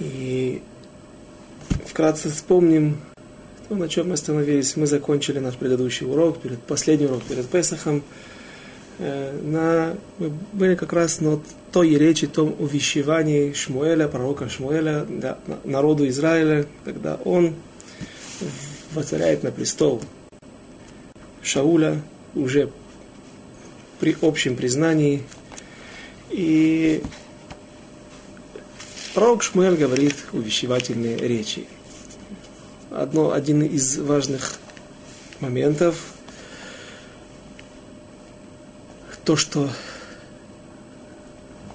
И вкратце вспомним, то, на чем мы остановились. Мы закончили наш предыдущий урок, перед, последний урок перед Песахом. Э, на, мы были как раз на той речи, том увещевании Шмуэля, пророка Шмуэля, да, народу Израиля, когда он воцаряет на престол Шауля уже при общем признании. И пророк Шмуэль говорит увещевательные речи. Одно, один из важных моментов то, что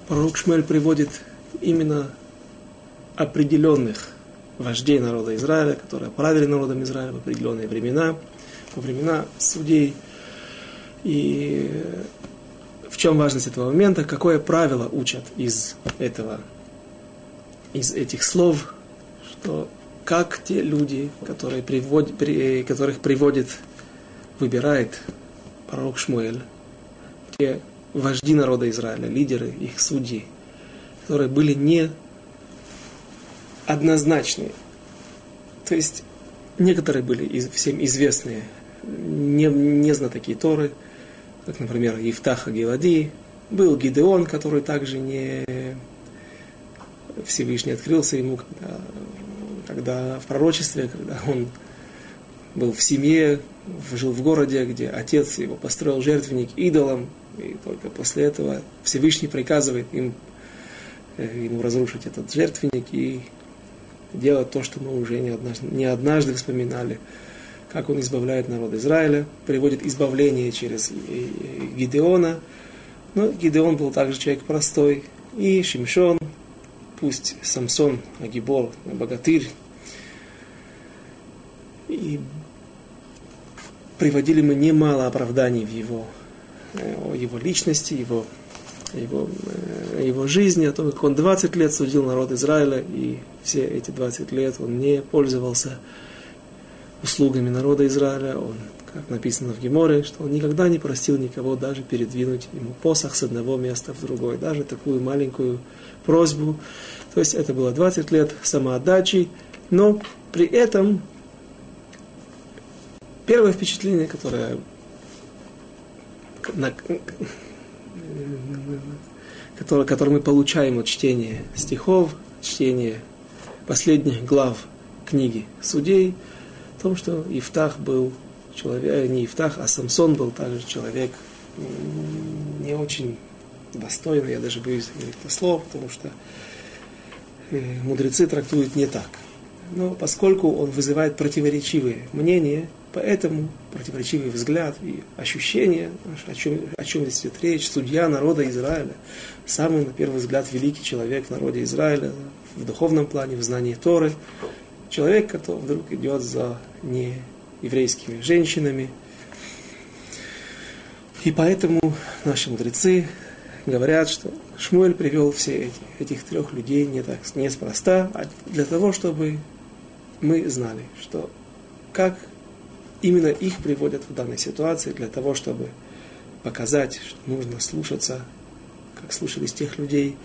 пророк Шмель приводит именно определенных вождей народа Израиля, которые правили народом Израиля в определенные времена, во времена судей. И в чем важность этого момента, какое правило учат из этого, из этих слов, что как те люди, которые приводят, при, которых приводит, выбирает пророк Шмуэль, те вожди народа Израиля, лидеры, их судьи, которые были не однозначные. То есть некоторые были всем известные, не, не знатоки Торы, как, например, Евтаха Гелади, был Гидеон, который также не Всевышний открылся ему, когда, когда в пророчестве, когда он был в семье, жил в городе, где отец его построил жертвенник идолам, и только после этого Всевышний приказывает им, э, ему разрушить этот жертвенник и делать то, что мы уже не однажды, не однажды вспоминали, как он избавляет народ Израиля, приводит избавление через Гидеона. Но Гидеон был также человек простой, и Шимшон, пусть Самсон, Агибор, богатырь, и приводили мы немало оправданий в его о его личности, его, его, э, его жизни, о том, как он 20 лет судил народ Израиля, и все эти 20 лет он не пользовался услугами народа Израиля, он, как написано в Геморе, что он никогда не простил никого даже передвинуть ему посох с одного места в другой, даже такую маленькую просьбу. То есть это было 20 лет самоотдачи, но при этом первое впечатление, которое на, который, который мы получаем от чтения стихов, чтения последних глав книги судей, в том, что Ифтах был человек, не Ифтах, а Самсон был также человек не очень достойный, я даже боюсь говорить это слово, потому что мудрецы трактуют не так. Но поскольку он вызывает противоречивые мнения, Поэтому противоречивый взгляд и ощущение, о чем, о чем здесь идет речь, судья народа Израиля, самый, на первый взгляд, великий человек в народе Израиля, в духовном плане, в знании Торы, человек, который вдруг идет за нееврейскими женщинами. И поэтому наши мудрецы говорят, что Шмуэль привел все эти, этих трех людей не так, неспроста, а для того, чтобы мы знали, что как именно их приводят в данной ситуации для того, чтобы показать, что нужно слушаться, как слушались тех людей,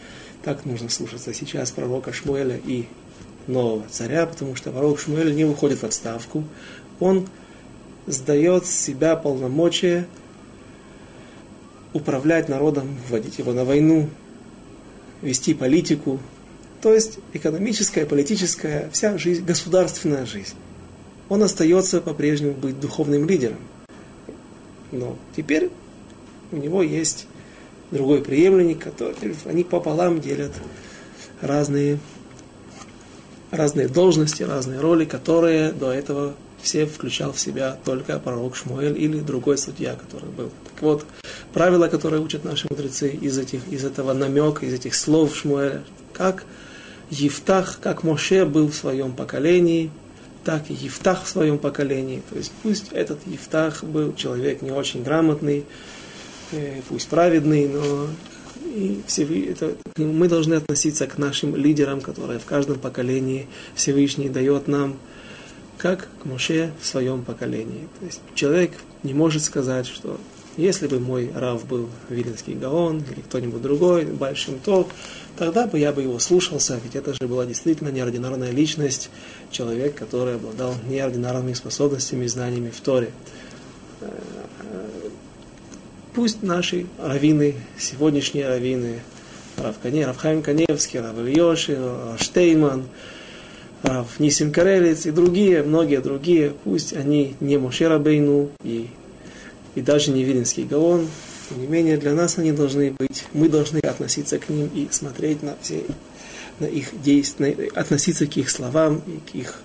так нужно слушаться сейчас пророка Шмуэля и нового царя, потому что пророк Шмуэль не уходит в отставку, он сдает себя полномочия управлять народом, вводить его на войну, вести политику, то есть экономическая, политическая, вся жизнь, государственная жизнь он остается по-прежнему быть духовным лидером. Но теперь у него есть другой преемленник, который они пополам делят разные, разные должности, разные роли, которые до этого все включал в себя только пророк Шмуэль или другой судья, который был. Так вот, правила, которые учат наши мудрецы из, этих, из этого намека, из этих слов Шмуэля, как Евтах, как Моше был в своем поколении – так и Евтах в своем поколении. То есть пусть этот Евтах был человек не очень грамотный, э, пусть праведный, но и все, это, мы должны относиться к нашим лидерам, которые в каждом поколении Всевышний дает нам, как к Моше в своем поколении. То есть человек не может сказать, что Если бы мой Рав был Виленский Гаон или кто-нибудь другой, большим то, тогда бы я бы его слушался, ведь это же была действительно неординарная личность, человек, который обладал неординарными способностями и знаниями в Торе. Пусть наши раввины, сегодняшние раввины, Рав, Кане, Рав Хайм Каневский, Рав Ильёши, Рав Штейман, Рав Нисим Карелец и другие, многие другие, пусть они не Моше Бейну и, и даже не Вилинский Гаон, тем не менее для нас они должны быть, мы должны относиться к ним и смотреть на все, на их действия, относиться к их словам и к их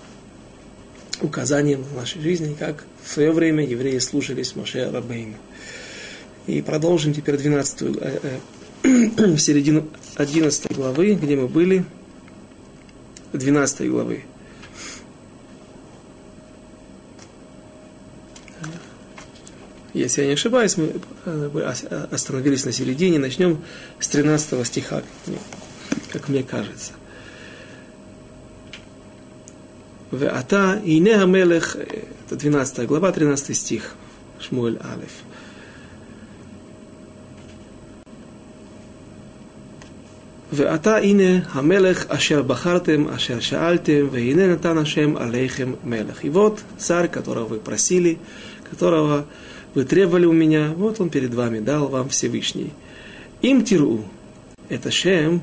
указаниям в нашей жизни, как в свое время евреи слушались Моше Рабейну. И продолжим теперь 12 э, э, середину 11 главы, где мы были, 12 главы. Если я не ошибаюсь, мы э, остановились на середине, начнем с 13 стиха, как мне кажется. Веата ине амелех, это 12 глава, 13 стих, Шмуэль Алеф. ועתה הנה המלך אשר בחרתם, אשר שאלתם, והנה נתן השם עליכם мелех. И вот царь, которого вы просили, которого вы требовали у меня, вот он перед вами дал вам Всевышний. Им тиру, это шем,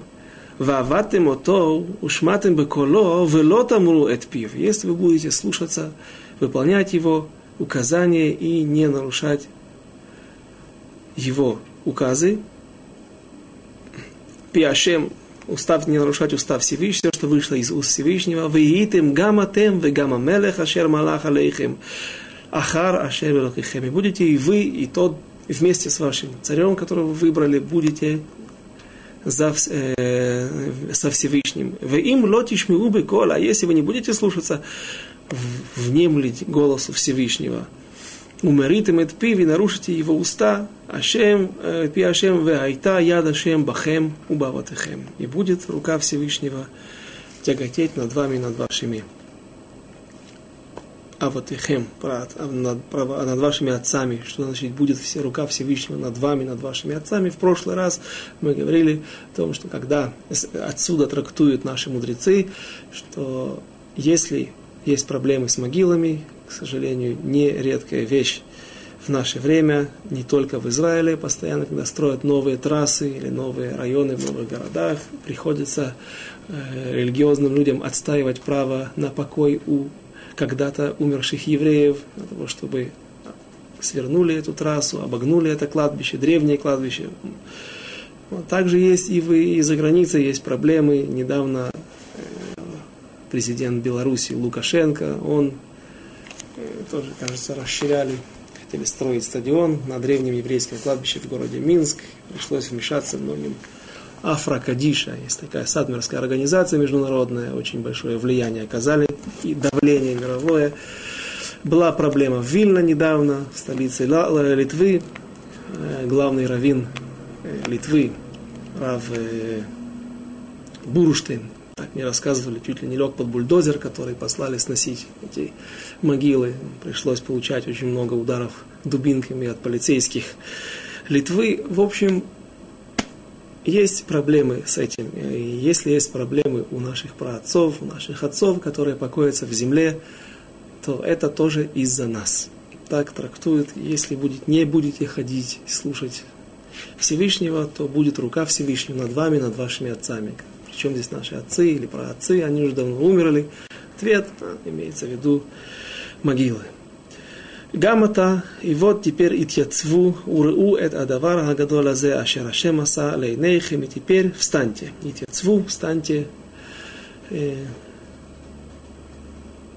вааватем ото, ушматем беколо, вело тамру эт пив. Если вы будете слушаться, выполнять его указания и не нарушать его указы, пиашем, устав не нарушать устав Всевышнего, что вышло из уст Всевышнего, «Веитем гаматем вегама мелех ашер малах алейхем, ахар велокихем». И будете и вы, и тот, и вместе с вашим царем, которого вы выбрали, будете за, э, со Всевышним. Вы им лотиш ми кола, а если вы не будете слушаться, внемлить голосу Всевышнего – умеритым эт пиви, нарушите его уста, Ашем, э, пи Ашем, ве айта яд Ашем бахем убаватехем. И будет рука Всевышнего тяготеть над вами, над вашими аватехем, над, над вашими отцами, что значит будет все рука Всевышнего над вами, над вашими отцами. В прошлый раз мы говорили о том, что когда отсюда трактуют наши мудрецы, что если есть проблемы с могилами, к сожалению, не редкая вещь в наше время, не только в Израиле, постоянно, когда строят новые трассы или новые районы в новых городах, приходится э, религиозным людям отстаивать право на покой у когда-то умерших евреев, для того, чтобы свернули эту трассу, обогнули это кладбище, древнее кладбище. Также есть и, в, и за границей есть проблемы. Недавно э, президент Беларуси Лукашенко, он тоже, кажется, расширяли, хотели строить стадион на древнем еврейском кладбище в городе Минск. Пришлось вмешаться многим Афрокадиша, есть такая садмерская организация международная, очень большое влияние оказали и давление мировое. Была проблема в Вильно недавно, в столице Литвы. Э, главный раввин э, Литвы, Рав э, Буруштейн, так мне рассказывали, чуть ли не лег под бульдозер, который послали сносить эти могилы. Пришлось получать очень много ударов дубинками от полицейских Литвы. В общем, есть проблемы с этим. И если есть проблемы у наших праотцов, у наших отцов, которые покоятся в земле, то это тоже из-за нас. Так трактуют, если будет, не будете ходить, слушать Всевышнего, то будет рука Всевышнего над вами, над вашими отцами причем здесь наши отцы или праотцы, они уже давно умерли. Ответ имеется в виду могилы. Гамата, и вот теперь итьяцву, уру эт адавар агадола зе ашер ашем аса лейнейхем, и теперь встаньте. Итьяцву, встаньте.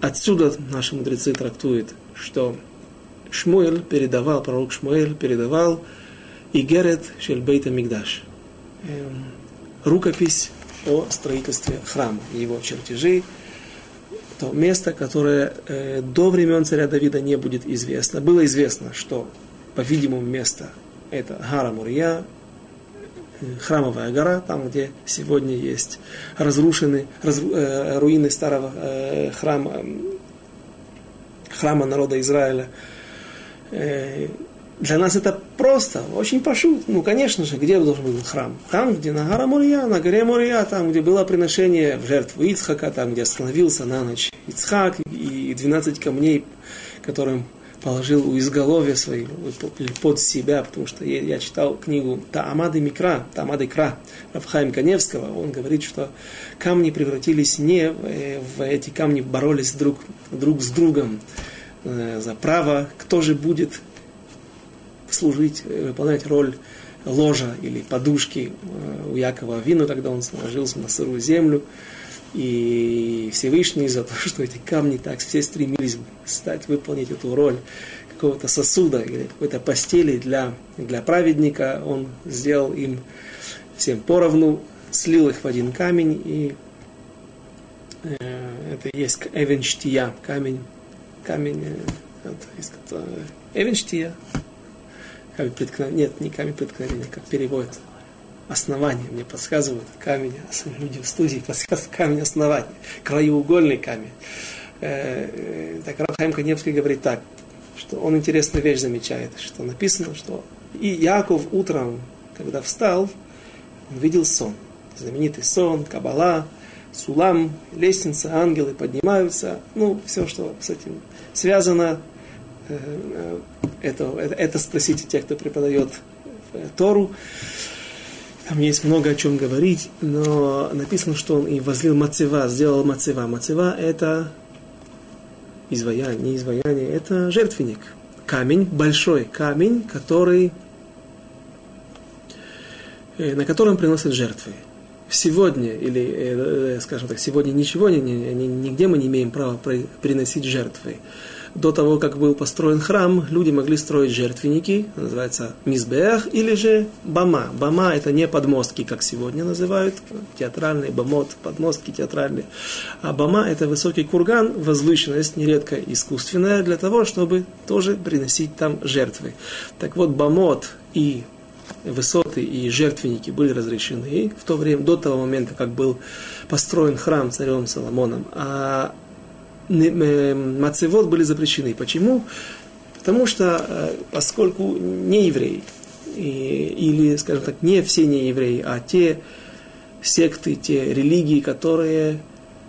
Отсюда наши мудрецы трактуют, что Шмуэль передавал, пророк Шмуэль передавал Игерет Шельбейта Мигдаш. Рукопись о строительстве храма, его чертежи, то место, которое э, до времен царя Давида не будет известно. Было известно, что, по-видимому, место это Гара Мурья, э, храмовая гора, там, где сегодня есть разрушены раз, э, руины старого э, храма, храма народа Израиля. Для нас это просто, очень пошут. Ну, конечно же, где должен был храм? Там, где на горе Мурия, на горе Мурия, там, где было приношение в жертву Ицхака, там, где остановился на ночь Ицхак и 12 камней, которым положил у изголовья своего, под себя, потому что я, я читал книгу Таамады Микра, Таамады Кра Рафхаим Каневского, он говорит, что камни превратились не в, э, в эти камни, боролись друг, друг с другом э, за право, кто же будет служить, э, выполнять роль ложа или подушки у Якова Вину, когда он сложился на сырую землю. И Всевышний за то, что эти камни так все стремились стать, выполнить эту роль какого-то сосуда или какой-то постели для, для праведника, он сделал им всем поровну, слил их в один камень, и э, это есть эвенштия, камень, камень, э, это есть эвенштия, камень преткновения, нет, не камень преткновения, как переводится основание, мне подсказывают. Камень, люди в студии подсказывают. Камень основания, краеугольный камень. Э, э, так Рабхайм Каневский говорит так, что он интересную вещь замечает, что написано, что и Яков утром, когда встал, он видел сон. Знаменитый сон, Кабала, Сулам, лестница, ангелы поднимаются, ну, все, что с этим связано, это, это, это спросите тех, кто преподает Тору. Там есть много о чем говорить, но написано, что он и возлил мацева, сделал мацева. Мацева – это изваяние, не изваяние, это жертвенник. Камень, большой камень, который, э, на котором приносят жертвы. Сегодня, или, э, э, скажем так, сегодня ничего, нигде мы не имеем права приносить жертвы до того, как был построен храм, люди могли строить жертвенники, называется мизбех, или же бама. Бама это не подмостки, как сегодня называют, театральный бамот, подмостки театральные. А бама это высокий курган, возвышенность, нередко искусственная, для того, чтобы тоже приносить там жертвы. Так вот, бамот и высоты и жертвенники были разрешены в то время, до того момента, как был построен храм царем Соломоном. А мацевод были запрещены. Почему? Потому что, э, поскольку не евреи, или, скажем так, не все не евреи, а те секты, те религии, которые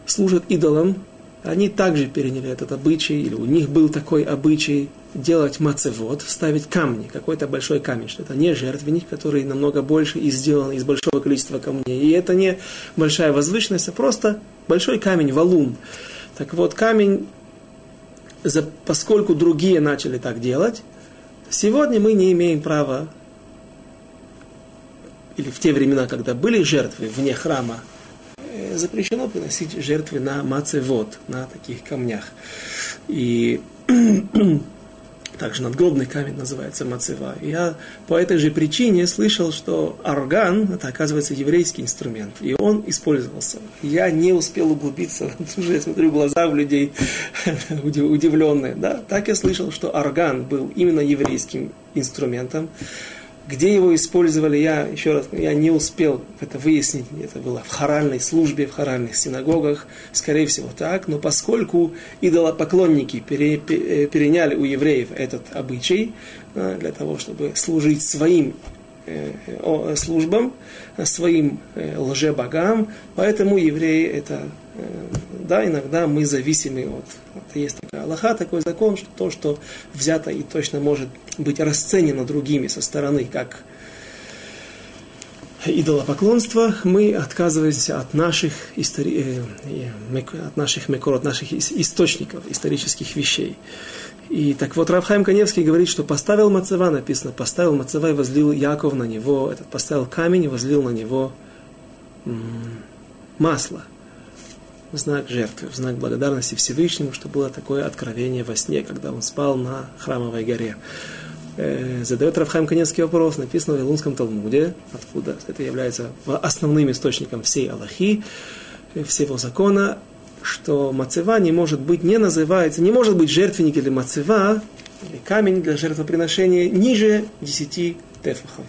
служат идолам, они также переняли этот обычай, или у них был такой обычай делать мацевод, ставить камни, какой-то большой камень, что это не жертвенник, который намного больше и сделан из большого количества камней. И это не большая возвышенность, а просто большой камень, валун. Так вот, камень, поскольку другие начали так делать, сегодня мы не имеем права, или в те времена, когда были жертвы вне храма, э, запрещено приносить жертвы на мацевод, на таких камнях. И также надгробный камень называется мацева. Я по этой же причине слышал, что орган, это оказывается еврейский инструмент, и он использовался. Я не успел углубиться, уже я смотрю глаза у людей удивленные. Да? Так я слышал, что орган был именно еврейским инструментом, где его использовали, я еще раз, я не успел это выяснить, это было в хоральной службе, в хоральных синагогах, скорее всего так, но поскольку идолопоклонники пере, э, переняли у евреев этот обычай, э, для того, чтобы служить своим э, службам, своим лжебогам, поэтому евреи это, да, иногда мы зависимы от, от есть такая Аллаха, такой закон, что то, что взято и точно может быть расценено другими со стороны, как идолопоклонство, мы отказываемся от наших, истори... Э, от наших мекор, от наших источников, исторических вещей. И так вот Равхайм Каневский говорит, что поставил Мацева, написано, поставил Мацева и возлил Яков на него, этот поставил камень и возлил на него масло – в знак жертвы, в знак благодарности Всевышнему, что было такое откровение во сне, когда он спал на храмовой горе. Э, задает Рафхайм Каневский вопрос, написано в Илунском Талмуде, откуда это является основным источником всей Аллахи, э, всего закона, что мацева не может быть, не называется, не может быть жертвенник или мацева, или камень для жертвоприношения ниже 10 тефахов.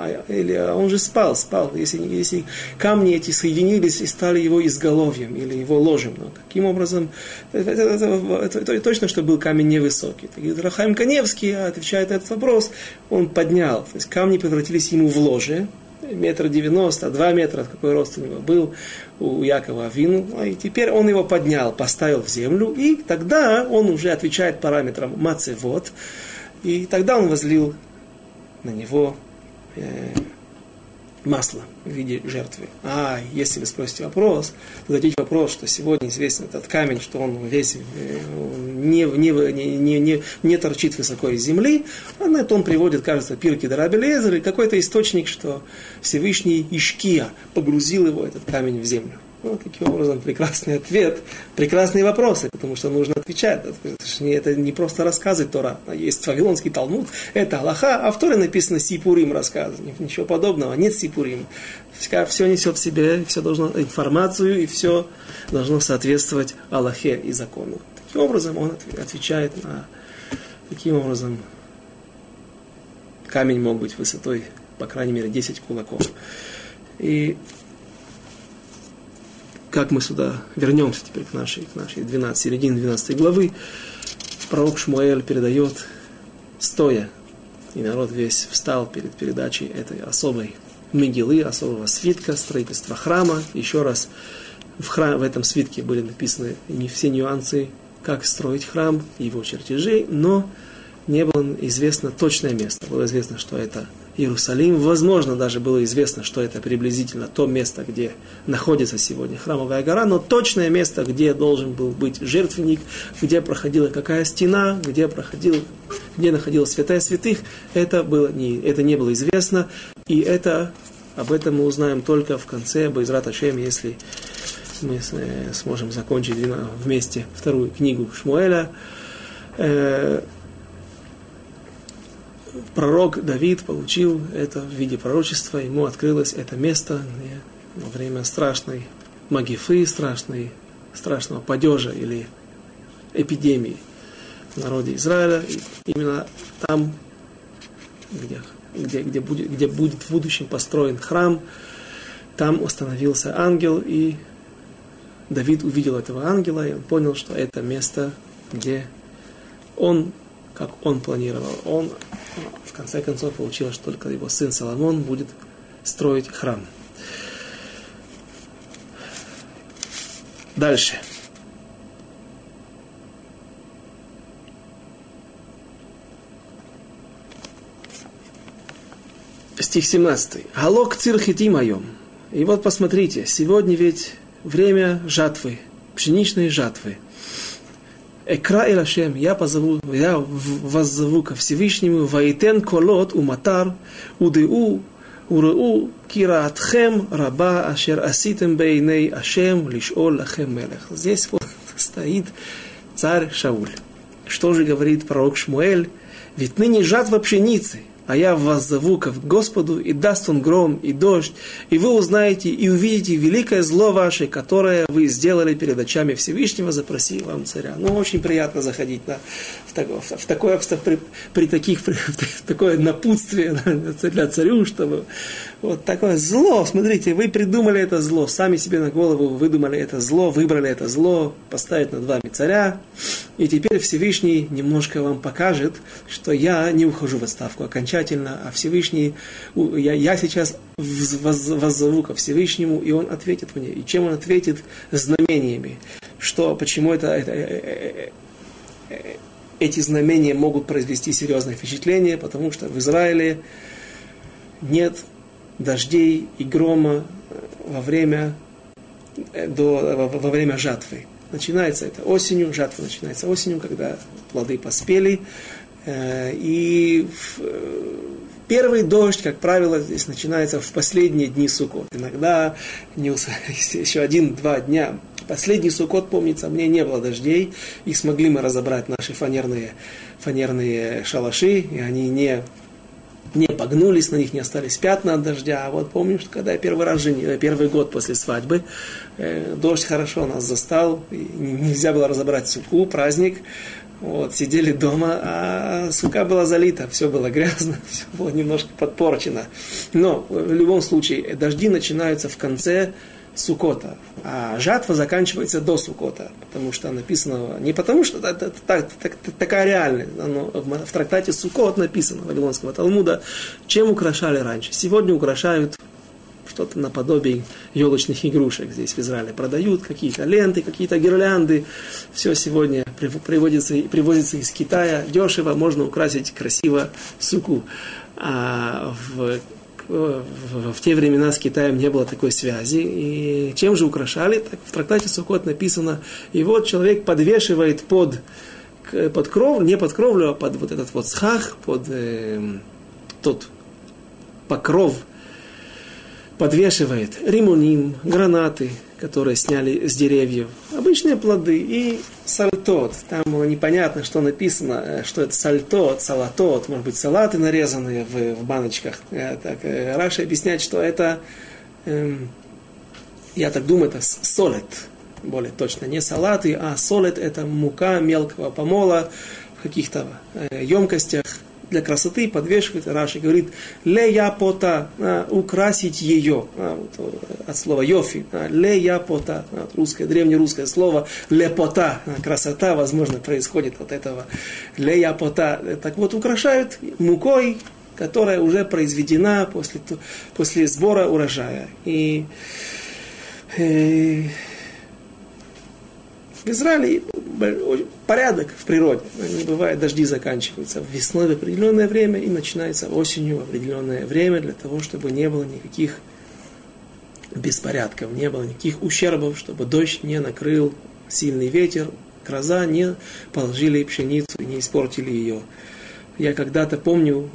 А, или а он же спал, спал. Если, если камни эти соединились и стали его изголовьем или его ложем. Но каким образом? Это, это, это, это, точно, что был камень невысокий. Рахаим Каневский отвечает на этот вопрос. Он поднял. То есть камни превратились ему в ложе. Метр девяносто, два метра, какой рост у него был у Якова Авину. Ну, и теперь он его поднял, поставил в землю. И тогда он уже отвечает параметрам мацевод. И тогда он возлил на него э, масло в виде жертвы. А если вы спросите вопрос, зададите вопрос, что сегодня известен этот камень, что он весь э, не, не, не, не, не торчит высоко из земли, а на это он приводит, кажется, Пирки Дарабелезер и какой-то источник, что Всевышний Ишкия погрузил его, этот камень, в землю. Ну, таким образом, прекрасный ответ, прекрасные вопросы, потому что нужно отвечать. Это не просто рассказы Тора. Есть Вавилонский Талмуд, это Аллаха, а в Торе написано Сипурим рассказы. Ничего подобного, нет Сипурим. Все несет в себе, все должно информацию, и все должно соответствовать Аллахе и закону. Таким образом, он отвечает на... Таким образом, камень мог быть высотой, по крайней мере, 10 кулаков. И как мы сюда вернемся теперь к нашей, к нашей 12, середине 12 главы, пророк Шмуэль передает стоя, и народ весь встал перед передачей этой особой мигилы, особого свитка, строительства храма. Еще раз, в, храм, в этом свитке были написаны не все нюансы, как строить храм, его чертежи, но не было известно точное место. Было известно, что это Иерусалим. Возможно, даже было известно, что это приблизительно то место, где находится сегодня храмовая гора, но точное место, где должен был быть жертвенник, где проходила какая стена, где, проходил, где находилась святая святых, это, было не, это не было известно. И это, об этом мы узнаем только в конце Байзрат Ашем, если мы э, сможем закончить вместе вторую книгу Шмуэля. Пророк Давид получил это в виде пророчества, ему открылось это место во время страшной магифы, страшной, страшного падежа или эпидемии в народе Израиля. И именно там, где, где, где, будет, где будет в будущем построен храм, там остановился ангел, и Давид увидел этого ангела, и он понял, что это место, где он как он планировал. Он, в конце концов, получилось, что только его сын Соломон будет строить храм. Дальше. Стих 17. Галок цирхити моем. И вот посмотрите, сегодня ведь время жатвы, пшеничной жатвы – Экра и Ашем, я позову, я вас зову ко Всевышнему, ваитен колот уматар, удеу, уреу, кираатхем, раба, ашер аситем бейней Ашем, лишол лахем мелех. Здесь вот стоит царь Шауль. Что же говорит пророк Шмуэль? Ведь ныне жатва пшеницы – а я вас зову к Господу, и даст он гром и дождь, и вы узнаете и увидите великое зло ваше, которое вы сделали перед очами Всевышнего, запроси вам царя. Ну, очень приятно заходить на, в, так, в, такое, при, при таких, при, в такое напутствие для царю, чтобы вот такое зло, смотрите, вы придумали это зло, сами себе на голову выдумали это зло, выбрали это зло, поставить над вами царя, и теперь Всевышний немножко вам покажет, что я не ухожу в отставку окончательно, а Всевышний, я, я сейчас воззову ко Всевышнему, и он ответит мне. И чем он ответит? Знамениями. Что, почему это, это э, э, э, эти знамения могут произвести серьезное впечатление, потому что в Израиле нет дождей и грома во время, до, во время жатвы. Начинается это осенью, жатва начинается осенью, когда плоды поспели. Э, и э, первый дождь, как правило, здесь начинается в последние дни Суккот. Иногда еще один-два дня. Последний Суккот, помнится, мне не было дождей, и смогли мы разобрать наши фанерные, фанерные шалаши, и они не не погнулись, на них не остались пятна от дождя. А вот помню, что когда я первый раз женил, первый год после свадьбы, э, дождь хорошо нас застал, нельзя было разобрать суку, праздник. Вот, сидели дома, а сука была залита, все было грязно, все было немножко подпорчено. Но в любом случае дожди начинаются в конце Сукота, а жатва заканчивается до Сукота, потому что написано, не потому что это, это, это, это такая реальность, но в, в трактате Сукот написано, Вавилонского Талмуда, чем украшали раньше. Сегодня украшают что-то наподобие елочных игрушек здесь в Израиле продают, какие-то ленты, какие-то гирлянды. Все сегодня приводится, привозится из Китая дешево, можно украсить красиво суку. А в в, в те времена с Китаем не было такой связи. И чем же украшали? Так, в трактате Сукот написано, и вот человек подвешивает под, под кровлю, не под кровлю, а под вот этот вот схах, под э, тот покров, подвешивает римуним, гранаты, которые сняли с деревьев, обычные плоды и сальтот. Там непонятно, что написано, э, что это сальтот, салатот, может быть, салаты нарезанные в, в баночках. Э, так, э, Раша объясняет, что это, эм, я так думаю, это солет, более точно, не салаты, а солет это мука мелкого помола в каких-то емкостях, для красоты подвешивает, Раши говорит, ле япота, а, украсить ее, а, вот, от слова йофи, а, ле япота, а, вот, русское, древнерусское слово, лепота, красота, возможно, происходит от этого, ле япота, так вот, украшают мукой, которая уже произведена после, после сбора урожая. И, и э, в Израиле порядок в природе. Не бывает, дожди заканчиваются весной в определенное время и начинается осенью в определенное время для того, чтобы не было никаких беспорядков, не было никаких ущербов, чтобы дождь не накрыл сильный ветер, гроза не положили пшеницу и не испортили ее. Я когда-то помню,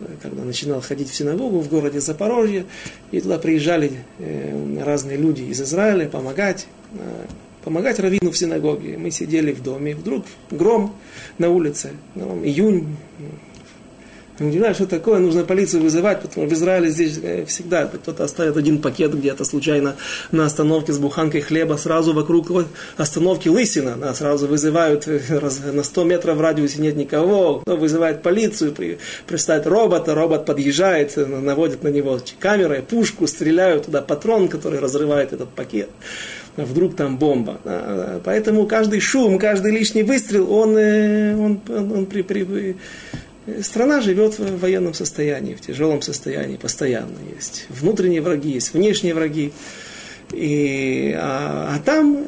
э, когда начинал ходить в синагогу в городе Запорожье, и туда приезжали э, разные люди из Израиля помогать э, помогать раввину в синагоге. Мы сидели в доме, вдруг гром на улице, ну, июнь, не знаю, что такое, нужно полицию вызывать, потому что в Израиле здесь э, всегда кто-то оставит один пакет где-то случайно на остановке с буханкой хлеба, сразу вокруг остановки лысина, нас сразу вызывают э, на 100 метров в радиусе нет никого, кто вызывает полицию, при, приставит робота, робот подъезжает, э, наводит на него камерой, пушку, стреляют туда патрон, который разрывает этот пакет вдруг там бомба. Поэтому каждый шум, каждый лишний выстрел, он, э, он, он, он при, при, страна живет в военном состоянии, в тяжелом состоянии, постоянно есть. Внутренние враги, есть внешние враги. И, а, а там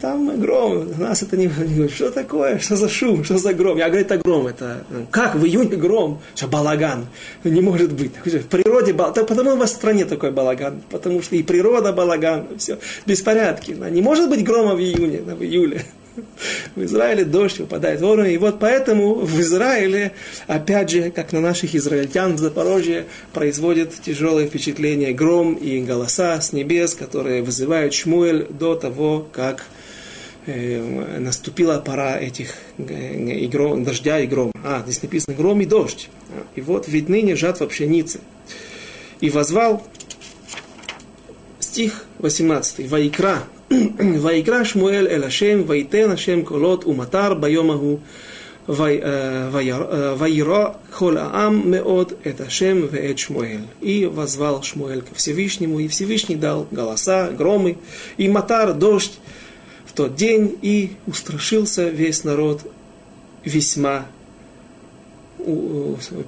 там гром, нас это не. Что такое? Что за шум? Что за гром? Я говорю, это гром. Это как в июне гром? Что балаган? Не может быть. В природе балаган. Потому у вас в стране такой балаган. Потому что и природа балаган. Все. Беспорядки. Не может быть грома в июне, в июле. В Израиле дождь выпадает вовремя. И вот поэтому в Израиле, опять же, как на наших израильтян в Запорожье, производит тяжелое впечатление гром и голоса с небес, которые вызывают Шмуэль до того, как наступила пора этих э, и гром, дождя и грома. А, здесь написано гром и дождь. И вот ведь ныне жатва пшеницы. И возвал стих 18. Ваикра. Ваикра Шмуэль эль Ашем, ваитен Ашем колот уматар байомаху. Ваиро хол аам меот это Шем веет Шмуэль. И возвал Шмуэль ко Всевышнему, и Всевышний дал голоса, громы, и матар, дождь, тот день и устрашился весь народ весьма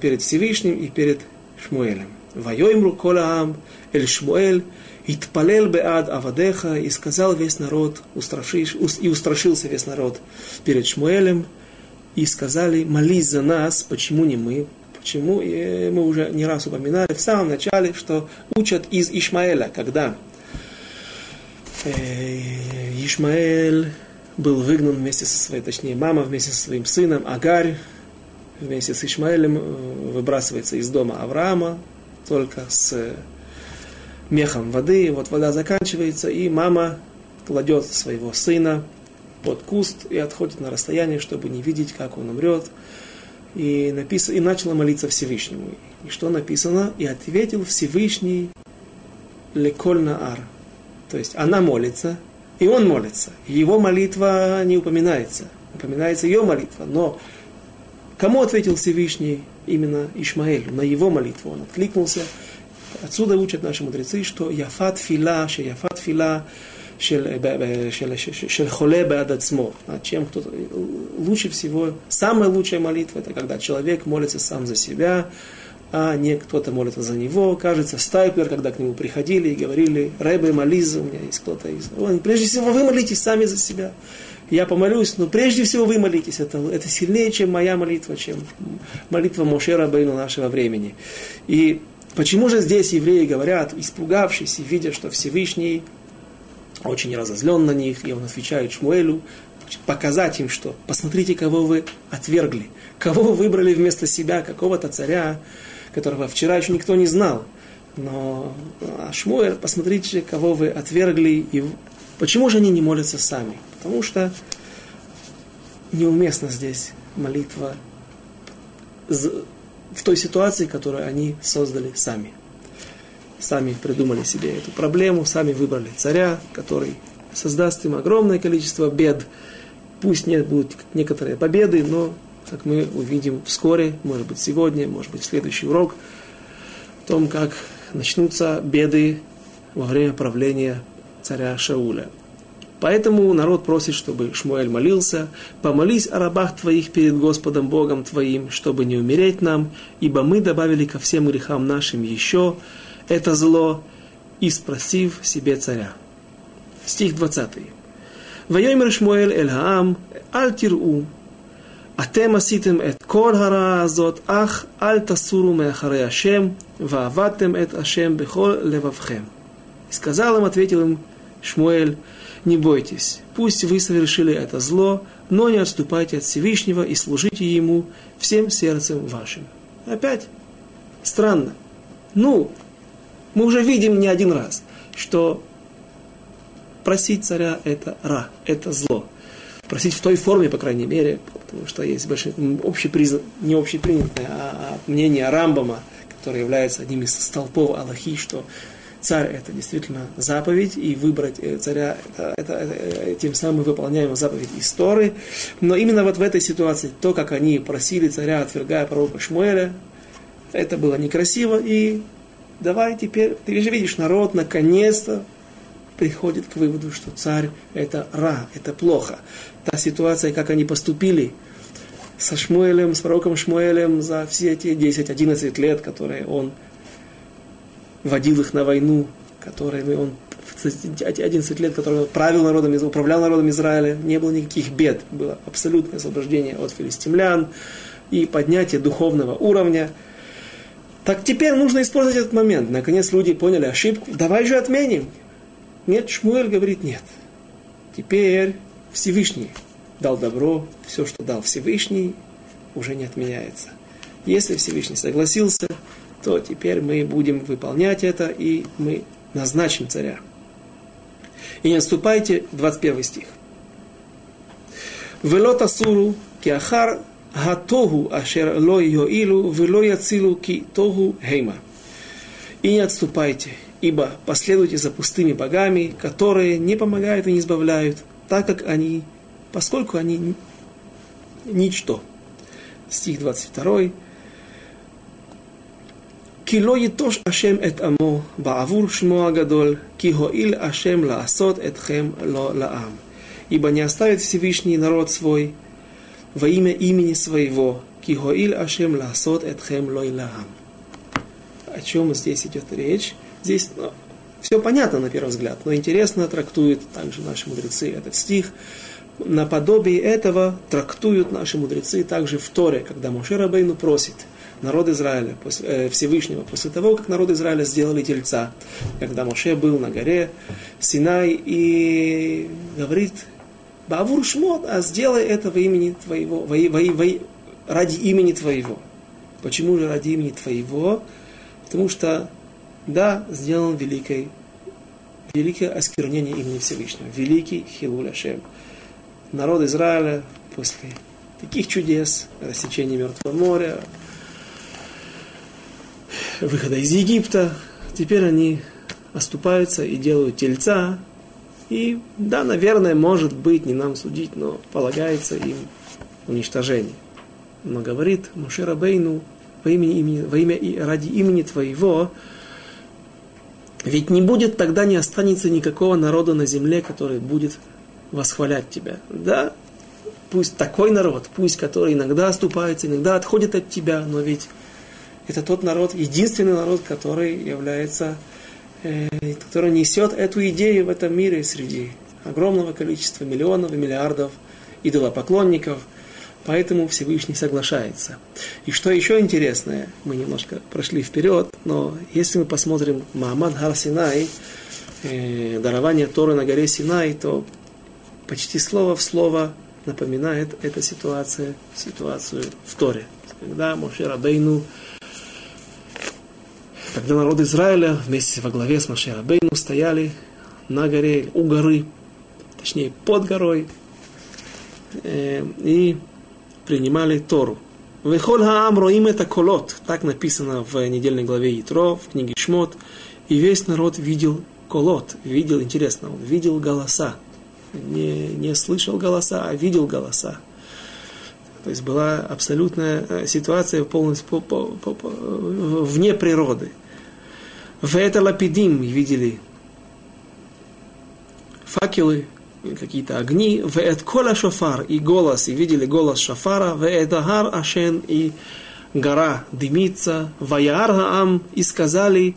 перед Всевышним и перед Шмуэлем. Вайоймру колаам эль Шмуэль Итпалел беад авадеха, и сказал весь народ, устрашиш, и устрашился весь народ перед Шмуэлем, и сказали, молись за нас, почему не мы, почему, и мы уже не раз упоминали в самом начале, что учат из Ишмаэля, когда Э, Ишмаэль был выгнан вместе со своей, точнее, мама вместе со своим сыном, Агарь вместе с Ишмаэлем э, выбрасывается из дома Авраама, только с мехом воды. Вот вода заканчивается, и мама кладет своего сына под куст и отходит на расстояние, чтобы не видеть, как он умрет. И, напис... и начала молиться Всевышнему. И что написано? И ответил Всевышний Леколь Наар то есть она молится, и он молится. Его молитва не упоминается. упоминается ее молитва. Но кому ответил Всевышний? Именно Ишмаэлю, на его молитву. Он откликнулся. Отсюда учат наши мудрецы, что яфат фила, что яфат фила, של חולה בעד עצמו. Чем кто лучше всего, самая лучшая молитва, это когда человек молится сам за себя, а не кто-то молится за него. Кажется, Стайпер, когда к нему приходили и говорили, Рэбе, молись, у меня есть кто-то из... Он, прежде всего, вы молитесь сами за себя. Я помолюсь, но прежде всего вы молитесь. Это, это сильнее, чем моя молитва, чем молитва Мошера Бейну нашего времени. И почему же здесь евреи говорят, испугавшись и видя, что Всевышний очень разозлен на них, и он отвечает Шмуэлю, показать им, что посмотрите, кого вы отвергли, кого вы выбрали вместо себя, какого-то царя, которого вчера еще никто не знал. Но а посмотрите, кого вы отвергли, и почему же они не молятся сами? Потому что неуместна здесь молитва в той ситуации, которую они создали сами сами придумали себе эту проблему, сами выбрали царя, который создаст им огромное количество бед. Пусть не будут некоторые победы, но, как мы увидим вскоре, может быть сегодня, может быть следующий урок, о том, как начнутся беды во время правления царя Шауля. Поэтому народ просит, чтобы Шмуэль молился, «Помолись о рабах твоих перед Господом Богом твоим, чтобы не умереть нам, ибо мы добавили ко всем грехам нашим еще это зло, и спросив себе царя». Стих 20. «Вайомер Шмуэль эль хаам, аль тиру, אתם עשיתם את כל הרעה הזאת, אך אל תסורו מאחרי השם, ועבדתם את השם בכל לבבכם. И сказал им, ответил им Шмуэль, не бойтесь, пусть вы совершили это зло, но не отступайте от Всевышнего и служите Ему всем сердцем вашим. Опять странно. Ну, мы уже видим не один раз, что просить царя это ра, это зло. Просить в той форме, по крайней мере, что есть большой, общепризнан, не общепринятое а, а мнение Рамбама, который является одним из столпов Аллахи, что царь это действительно заповедь, и выбрать э, царя это, это, это э, тем самым выполняем заповедь истории. Но именно вот в этой ситуации, то, как они просили царя, отвергая пророка Шмуэля, это было некрасиво, и давай теперь, ты же видишь, народ наконец-то приходит к выводу, что царь это ра, это плохо. Та ситуация, как они поступили со Шмуэлем, с пророком Шмуэлем за все эти 10-11 лет, которые он водил их на войну, которыми он 11 лет, которые он правил народом, управлял народом Израиля, не было никаких бед, было абсолютное освобождение от филистимлян и поднятие духовного уровня – так теперь нужно использовать этот момент. Наконец люди поняли ошибку. Давай же отменим. Нет, Шмуэль говорит нет. Теперь Всевышний дал добро, все, что дал Всевышний, уже не отменяется. Если Всевышний согласился, то теперь мы будем выполнять это, и мы назначим царя. И не отступайте, 21 стих. Велота суру киахар Гатогу ашер ло йоилу, вело яцилу ки тогу хейма. И не отступайте, ибо последуйте за пустыми богами, которые не помогают и не избавляют, так как они, поскольку они ничто. Стих 22. כי לא יטוש השם את עמו בעבור שמו הגדול, כי הואיל השם לעשות אתכם לא לעם. Ибо не оставит Всевышний народ свой, во имя имени своего, кихоиль ашем ласот этхем лойлахам. О чем здесь идет речь? Здесь ну, все понятно на первый взгляд, но интересно трактуют также наши мудрецы этот стих. Наподобие этого трактуют наши мудрецы также в Торе, когда Моше Рабейну просит народ Израиля, после, э, Всевышнего, после того, как народ Израиля сделали тельца, когда Моше был на горе Синай и говорит Бавур шмот, а сделай это во имени твоего, во, во, во, ради имени твоего. Почему же ради имени твоего? Потому что, да, сделан великой, великое осквернение имени Всевышнего, великий Хилуль Ашем. Народ Израиля после таких чудес, рассечения Мертвого моря, выхода из Египта, теперь они оступаются и делают тельца, И да, наверное, может быть, не нам судить, но полагается им уничтожение. Но говорит Мушера Бейну во имя, имени, во имя и ради имени Твоего, ведь не будет, тогда не останется никакого народа на земле, который будет восхвалять тебя. Да, пусть такой народ, пусть который иногда оступается, иногда отходит от тебя, но ведь это тот народ, единственный народ, который является, э, который несет эту идею в этом мире среди огромного количества миллионов и миллиардов идолопоклонников, поэтому Всевышний соглашается. И что еще интересное, мы немножко прошли вперед, но если мы посмотрим Маамад Гар Синай, э, дарование Торы на горе Синай, то почти слово в слово напоминает эта ситуация ситуацию в Торе. Когда Моше Рабейну когда народ Израиля вместе во главе с Маше Рабейну стояли на горе, у горы, точнее под горой, э, и принимали Тору. Вехоль хаам им это колот, так написано в недельной главе Ятро, в книге Шмот, и весь народ видел колот, видел, интересно, он видел голоса, не, не слышал голоса, а видел голоса. То есть была абсолютная э, ситуация полностью по, по, по, по, вне природы. В это лапидим видели факелы, какие-то огни, в эт кола шофар и голос, и видели голос шофара, в это гар ашен и гора дымится, ваяар гаам, и сказали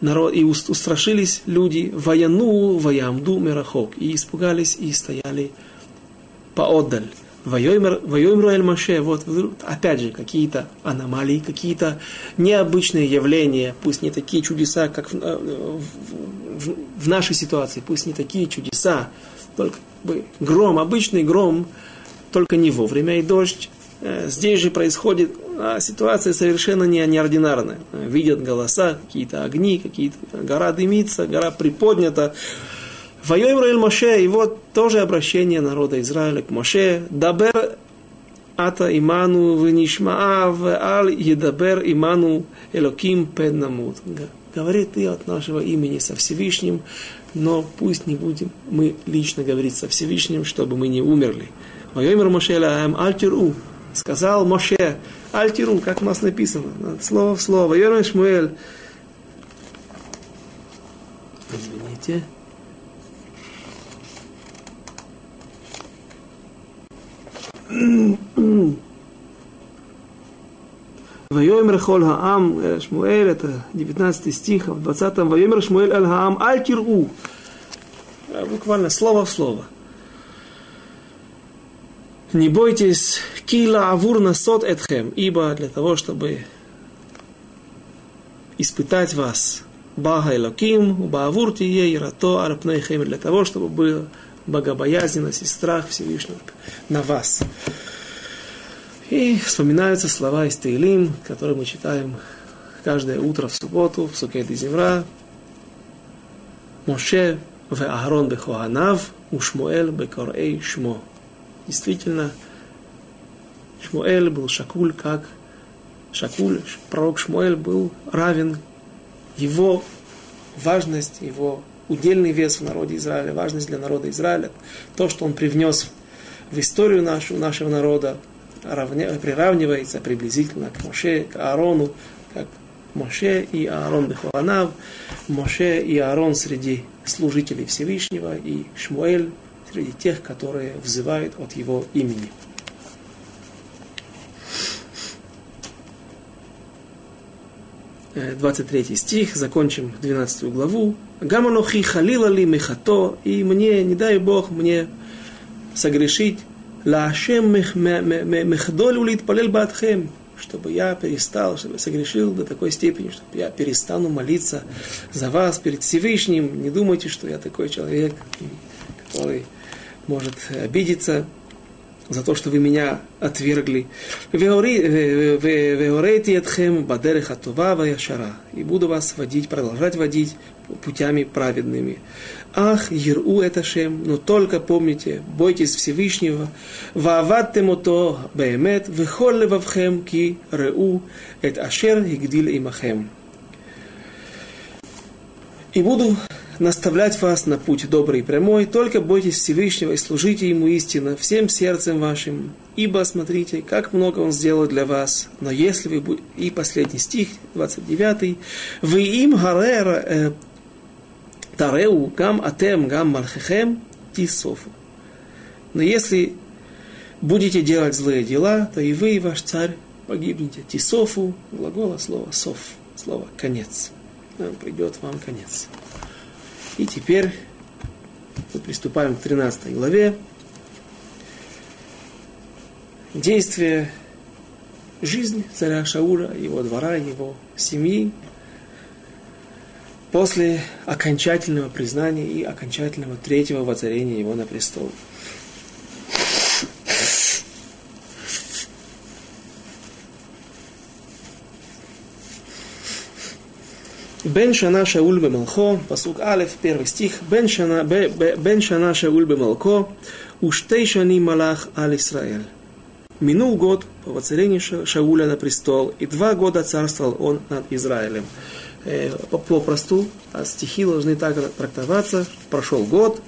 народ, и устрашились люди, ваяну, ваямду мерахок, и испугались, и стояли поодаль. Вайомру эль Маше, вот опять же какие-то аномалии, какие-то необычные явления, пусть не такие чудеса, как в, э, в, в нашей ситуации, пусть не такие чудеса, только бы гром, обычный гром, только не вовремя и дождь. Э, здесь же происходит а ситуация совершенно не, неординарная. Видят голоса, какие-то огни, какие-то гора дымится, гора приподнята, Воем Эль Моше, и вот тоже обращение народа Израиля к Моше. Дабер ата иману венишмаав ал едабер иману элоким педнамут. Говорит ты от нашего имени со Всевышним, но пусть не будем мы лично говорить со Всевышним, чтобы мы не умерли. Воем Моше альтиру. Сказал Моше, альтиру, как у нас написано, слово в слово. Воем Шмуэль. Извините. Вайомер холь хаам, Шмуэль, это 19 стих, в 20-м, Вайомер Шмуэль аль хаам, аль тиру. Буквально слово в слово. Не бойтесь, кила авур насот этхем, ибо для того, чтобы испытать вас, бага элоким, баавур тие ирато арапнейхем, для того, чтобы было богобоязненность и страх Всевышнего на вас. И вспоминаются слова из Таилим, которые мы читаем каждое утро в субботу, в Сукет и Земра. Моше в Аарон бехоанав, Ушмуэль бекорей шмо. Действительно, Шмуэль был Шакуль, как Шакуль, пророк Шмуэль был равен его важность, его удельный вес в народе Израиля, важность для народа Израиля, то, что он привнес в историю нашу, нашего народа, равня, приравнивается приблизительно к Моше, к Аарону, как Моше и Аарон Бехуанав, Моше и Аарон среди служителей Всевышнего, и Шмуэль среди тех, которые взывают от его имени. 23 стих, закончим 12 главу. Гаманохи халила ли мехато, и мне, не дай Бог, мне согрешить, лашем улит палел батхем, чтобы я перестал, чтобы я согрешил до такой степени, чтобы я перестану молиться за вас перед Всевышним. Не думайте, что я такой человек, который может обидеться за то, что вы меня отвергли. И буду вас водить, продолжать водить путями праведными. Ах, Еру это шем, но только помните, бойтесь Всевышнего, вааваттем ото беемет, вехол левавхем ки реу эт ашер игдил имахем. И буду наставлять вас на путь добрый и прямой, только бойтесь Всевышнего и служите Ему истинно всем сердцем вашим, ибо смотрите, как много Он сделал для вас. Но если вы будете... И последний стих, 29. «Вы им гарер э, тареу гам атем гам малхехем тисофу». Но если будете делать злые дела, то и вы, и ваш царь погибнете. Тисофу, глагола слова сов, слово конец. Придет вам конец. И теперь мы приступаем к 13 главе. Действие, жизнь царя Шаура, его двора, его семьи после окончательного признания и окончательного третьего воцарения его на престол. Бен Шана Шауль Бемалхо, посук Алеф, первый стих. Бен Шана, бен шана Шауль Бемалхо, Уштей Шани Малах Аль Исраэль. Минул год по воцарению Шауля на престол, и два года царствовал он над Израилем. Э, попросту, а стихи должны так трактоваться. Прошел год,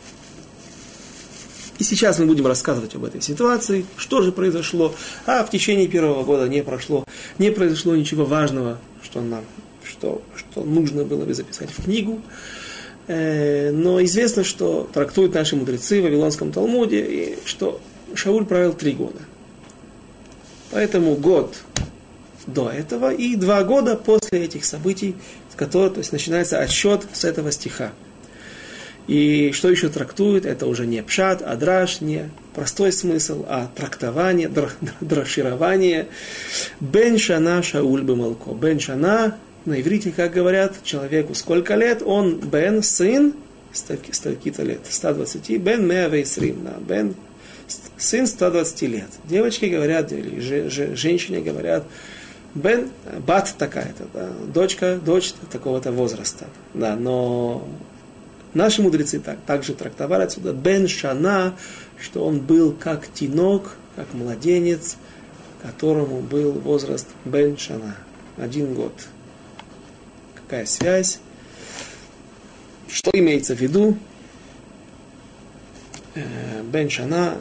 и сейчас мы будем рассказывать об этой ситуации, что же произошло. А в течение первого года не прошло, не произошло ничего важного, что нам что, что нужно было бы записать в книгу. Э, но известно, что трактуют наши мудрецы в Вавилонском Талмуде, и что Шауль правил три года. Поэтому год до этого и два года после этих событий, с которых то есть, начинается отсчет с этого стиха. И что еще трактует, это уже не пшат, а драж, не простой смысл, а трактование, драширование. Бен шана шауль бемалко. Бен шана на иврите, как говорят, человеку сколько лет, он бен, сын, столько-то лет, 120, бен меавейсрим, да, бен, сын 120 лет. Девочки говорят, или же, же, женщине говорят, бен, бат такая-то, да, дочка, дочь такого-то возраста. Да, но наши мудрецы так, также трактовали отсюда бен шана, что он был как тинок, как младенец, которому был возраст бен шана, один год – какая связь, что имеется в виду. Э, бен Шана,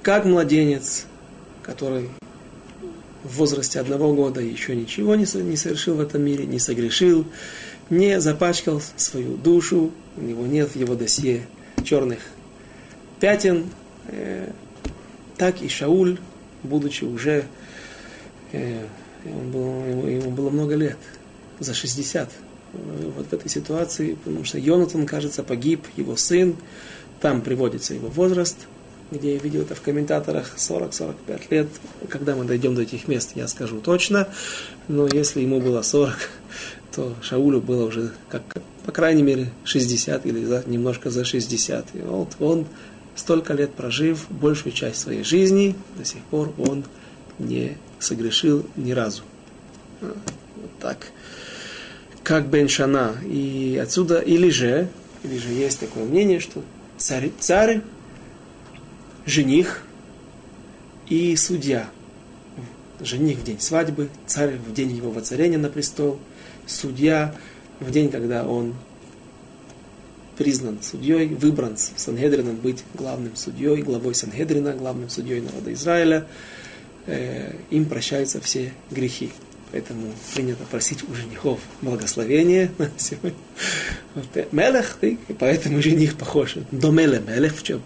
как младенец, который в возрасте одного года еще ничего не совершил в этом мире, не согрешил, не запачкал свою душу, у него нет в его досье черных пятен, э, так и Шауль, будучи уже, э, ему, было, ему было много лет – за 60. Вот в этой ситуации, потому что Йонатан, кажется, погиб, его сын, там приводится его возраст, где я видел это в комментаторах 40-45 лет. Когда мы дойдем до этих мест, я скажу точно. Но если ему было 40, то Шаулю было уже, как, по крайней мере, 60 или за, немножко за 60. И вот он, столько лет прожив, большую часть своей жизни, до сих пор он не согрешил ни разу. Вот так как Бен Шана. И отсюда, или же, или же есть такое мнение, что царь, царь жених и судья. Жених в день свадьбы, царь в день его воцарения на престол, судья в день, когда он признан судьей, выбран Сангедрином быть главным судьей, главой Сангедрина, главным судьей народа Израиля, э, им прощаются все грехи. Поэтому принято просить у женихов благословения на сегодня. Мелех, ты, поэтому жених похож. До Меле Мелех, в чем,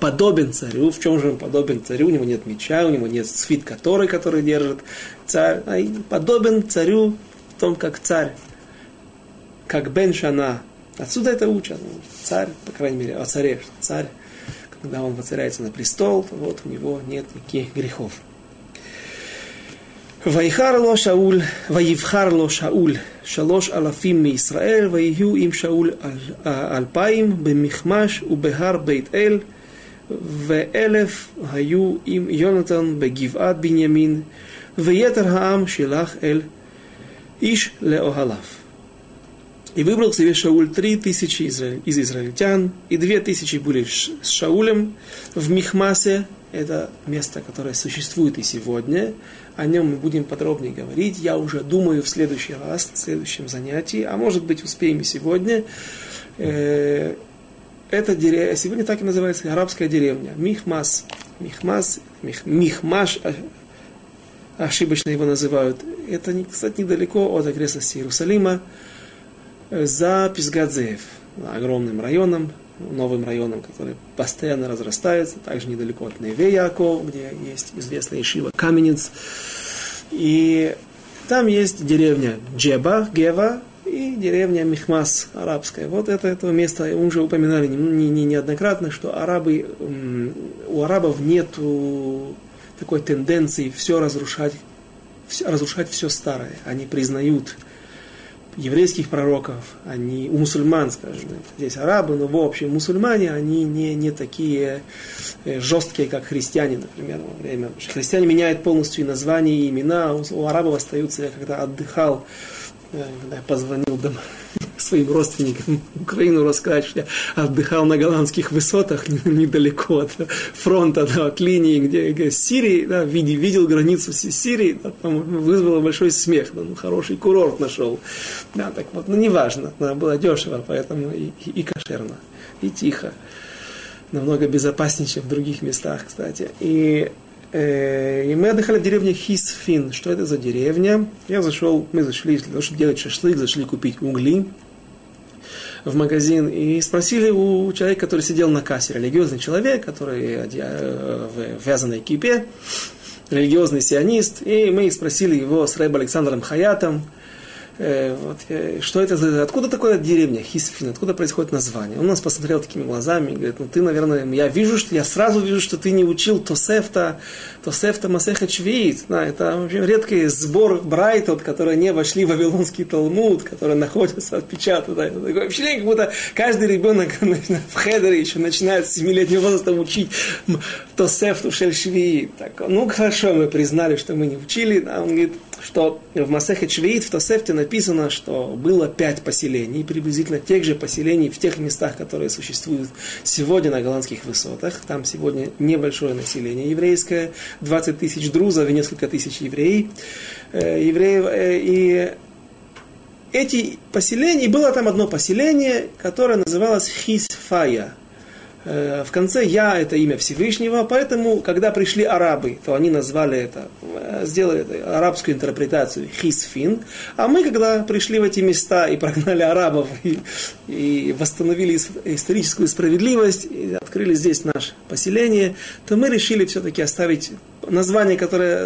подобен царю. В чем же он подобен царю? У него нет меча, у него нет свит который, который держит царь. А подобен царю в том, как царь, как Бен. Отсюда это учат. Царь, по крайней мере, о царе, царь, когда он воцаряется на престол, то вот у него нет никаких грехов. ויחר לו שאול, ויבחר לו שאול שלוש אלפים מישראל, ויהיו עם שאול אלפיים במכמש ובהר בית אל, ואלף היו עם יונתן בגבעת בנימין, ויתר העם שלח אל איש לאוהליו. И выбрал себе Шауль три тысячи из израильтян, и две тысячи были с Шаулем в Михмасе, это место, которое существует и сегодня, о нем мы будем подробнее говорить. Я уже думаю в следующий раз, в следующем занятии, а может быть успеем и сегодня. Э, это деревня, сегодня так и называется арабская деревня. Михмас. Михмас, мих, Михмаш, а, ошибочно его называют. Это, кстати, недалеко от окрестности Иерусалима, э, за Пизгадзеев, огромным районом, новым районом, который постоянно разрастается, также недалеко от Неве Яков, где есть известный Ишива Каменец. И там есть деревня Джеба, Гева, и деревня Михмас арабская. Вот это, это место, мы уже упоминали не, не, неоднократно, что арабы, у арабов нет такой тенденции все разрушать, все, разрушать все старое. Они признают еврейских пророков, они у мусульман, скажем, здесь арабы, но в общем мусульмане, они не, не такие э, жесткие, как христиане, например, во время. Христиане меняют полностью и названия, и имена, у, у арабов остаются, я когда отдыхал, э, когда я позвонил домой, своим родственникам Украину рассказать, что я отдыхал на голландских высотах недалеко от фронта, да, от линии, где, где Сирии, да, видел, видел границу Сирии, да, там вызвало большой смех, да, ну, хороший курорт нашел. Да, так вот, ну, неважно, да, было дешево, поэтому и, и, и кошерно, и тихо. Намного безопаснее, чем в других местах, кстати. И э, и мы отдыхали в деревне Хисфин. Что это за деревня? Я зашел, мы зашли для того, чтобы делать шашлык, зашли купить угли в магазин и спросили у человека, который сидел на кассе, религиозный человек, который э, в вязаной кипе, религиозный сионист, и мы спросили его с Рэб Александром Хаятом, Э, вот, э, что это за, откуда такая деревня Хисфин, откуда происходит название. Он нас посмотрел такими глазами и говорит, ну ты, наверное, я вижу, что я сразу вижу, что ты не учил Тосефта, Тосефта Масеха Чвеит. Да, это вообще редкий сбор брайтот, которые не вошли в Вавилонский Талмуд, которые находятся отпечатаны. Да, такое впечатление, как будто каждый ребенок в хедере еще начинает с 7-летнего возраста учить Тосефту Шельшвиит. Так, ну хорошо, мы признали, что мы не учили. Да, он говорит, что в Масехе Швеит в Тосефте написано, что было пять поселений, приблизительно тех же поселений в тех местах, которые существуют сегодня на голландских высотах. Там сегодня небольшое население еврейское, 20 тысяч друзов и несколько тысяч евреев. Э, евреев э, и эти поселения, и было там одно поселение, которое называлось Хисфая – в конце «я» – это имя Всевышнего, поэтому, когда пришли арабы, то они назвали это, э, сделали арабскую интерпретацию «хисфин», а мы, когда пришли в эти места и прогнали арабов, и, и восстановили историческую справедливость, и открыли здесь наше поселение, то мы решили все-таки оставить название, которое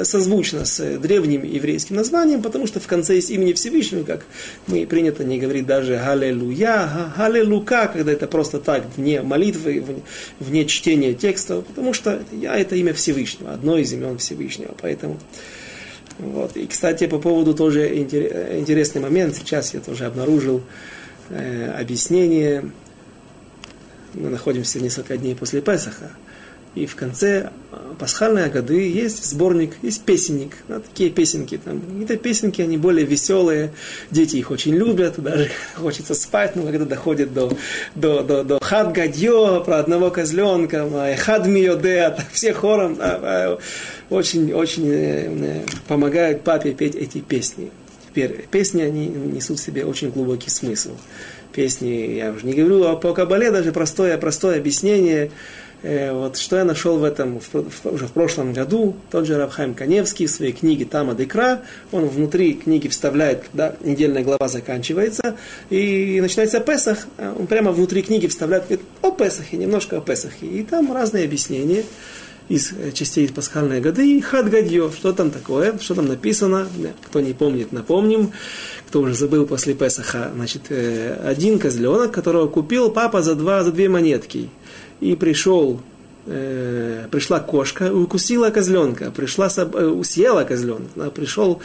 э, созвучно с древним еврейским названием, потому что в конце есть имени Всевышнего, как мы принято не говорить даже «Халелуя», «Халелука», когда это просто так, вне молитвы, вне чтения текста, потому что я это имя Всевышнего, одно из имен Всевышнего, поэтому... Вот. И, кстати, по поводу тоже интересный момент, сейчас я тоже обнаружил э, объяснение, мы находимся несколько дней после Песаха, и в конце а, пасхальной годы есть сборник, есть песенник. Да, такие песенки. Там, какие-то песенки, они более веселые. Дети их очень любят. Даже хочется спать, но когда доходит до, до, до, до хад гадьо, про одного козленка, хад миоде, все хором, да, очень, очень э, э, помогают папе петь эти песни. Теперь, песни, они несут в себе очень глубокий смысл. Песни, я уже не говорю а по кабале, даже простое, простое объяснение – Э, вот что я нашел в этом в, в, уже в прошлом году, тот же Равхайм Каневский в своей книге Тама Декра, он внутри книги вставляет, когда недельная глава заканчивается, и начинается Песах, а он прямо внутри книги вставляет, говорит, о Песахе, немножко о Песахе, и там разные объяснения из э, частей пасхальной годы, и Хадгадьё, что там такое, что там написано, кто не помнит, напомним, кто уже забыл после Песаха, значит, э, один козленок, которого купил папа за, два, за две монетки, и пришел, э, пришла кошка, укусила козленка, пришла, э, съела козленка, пришел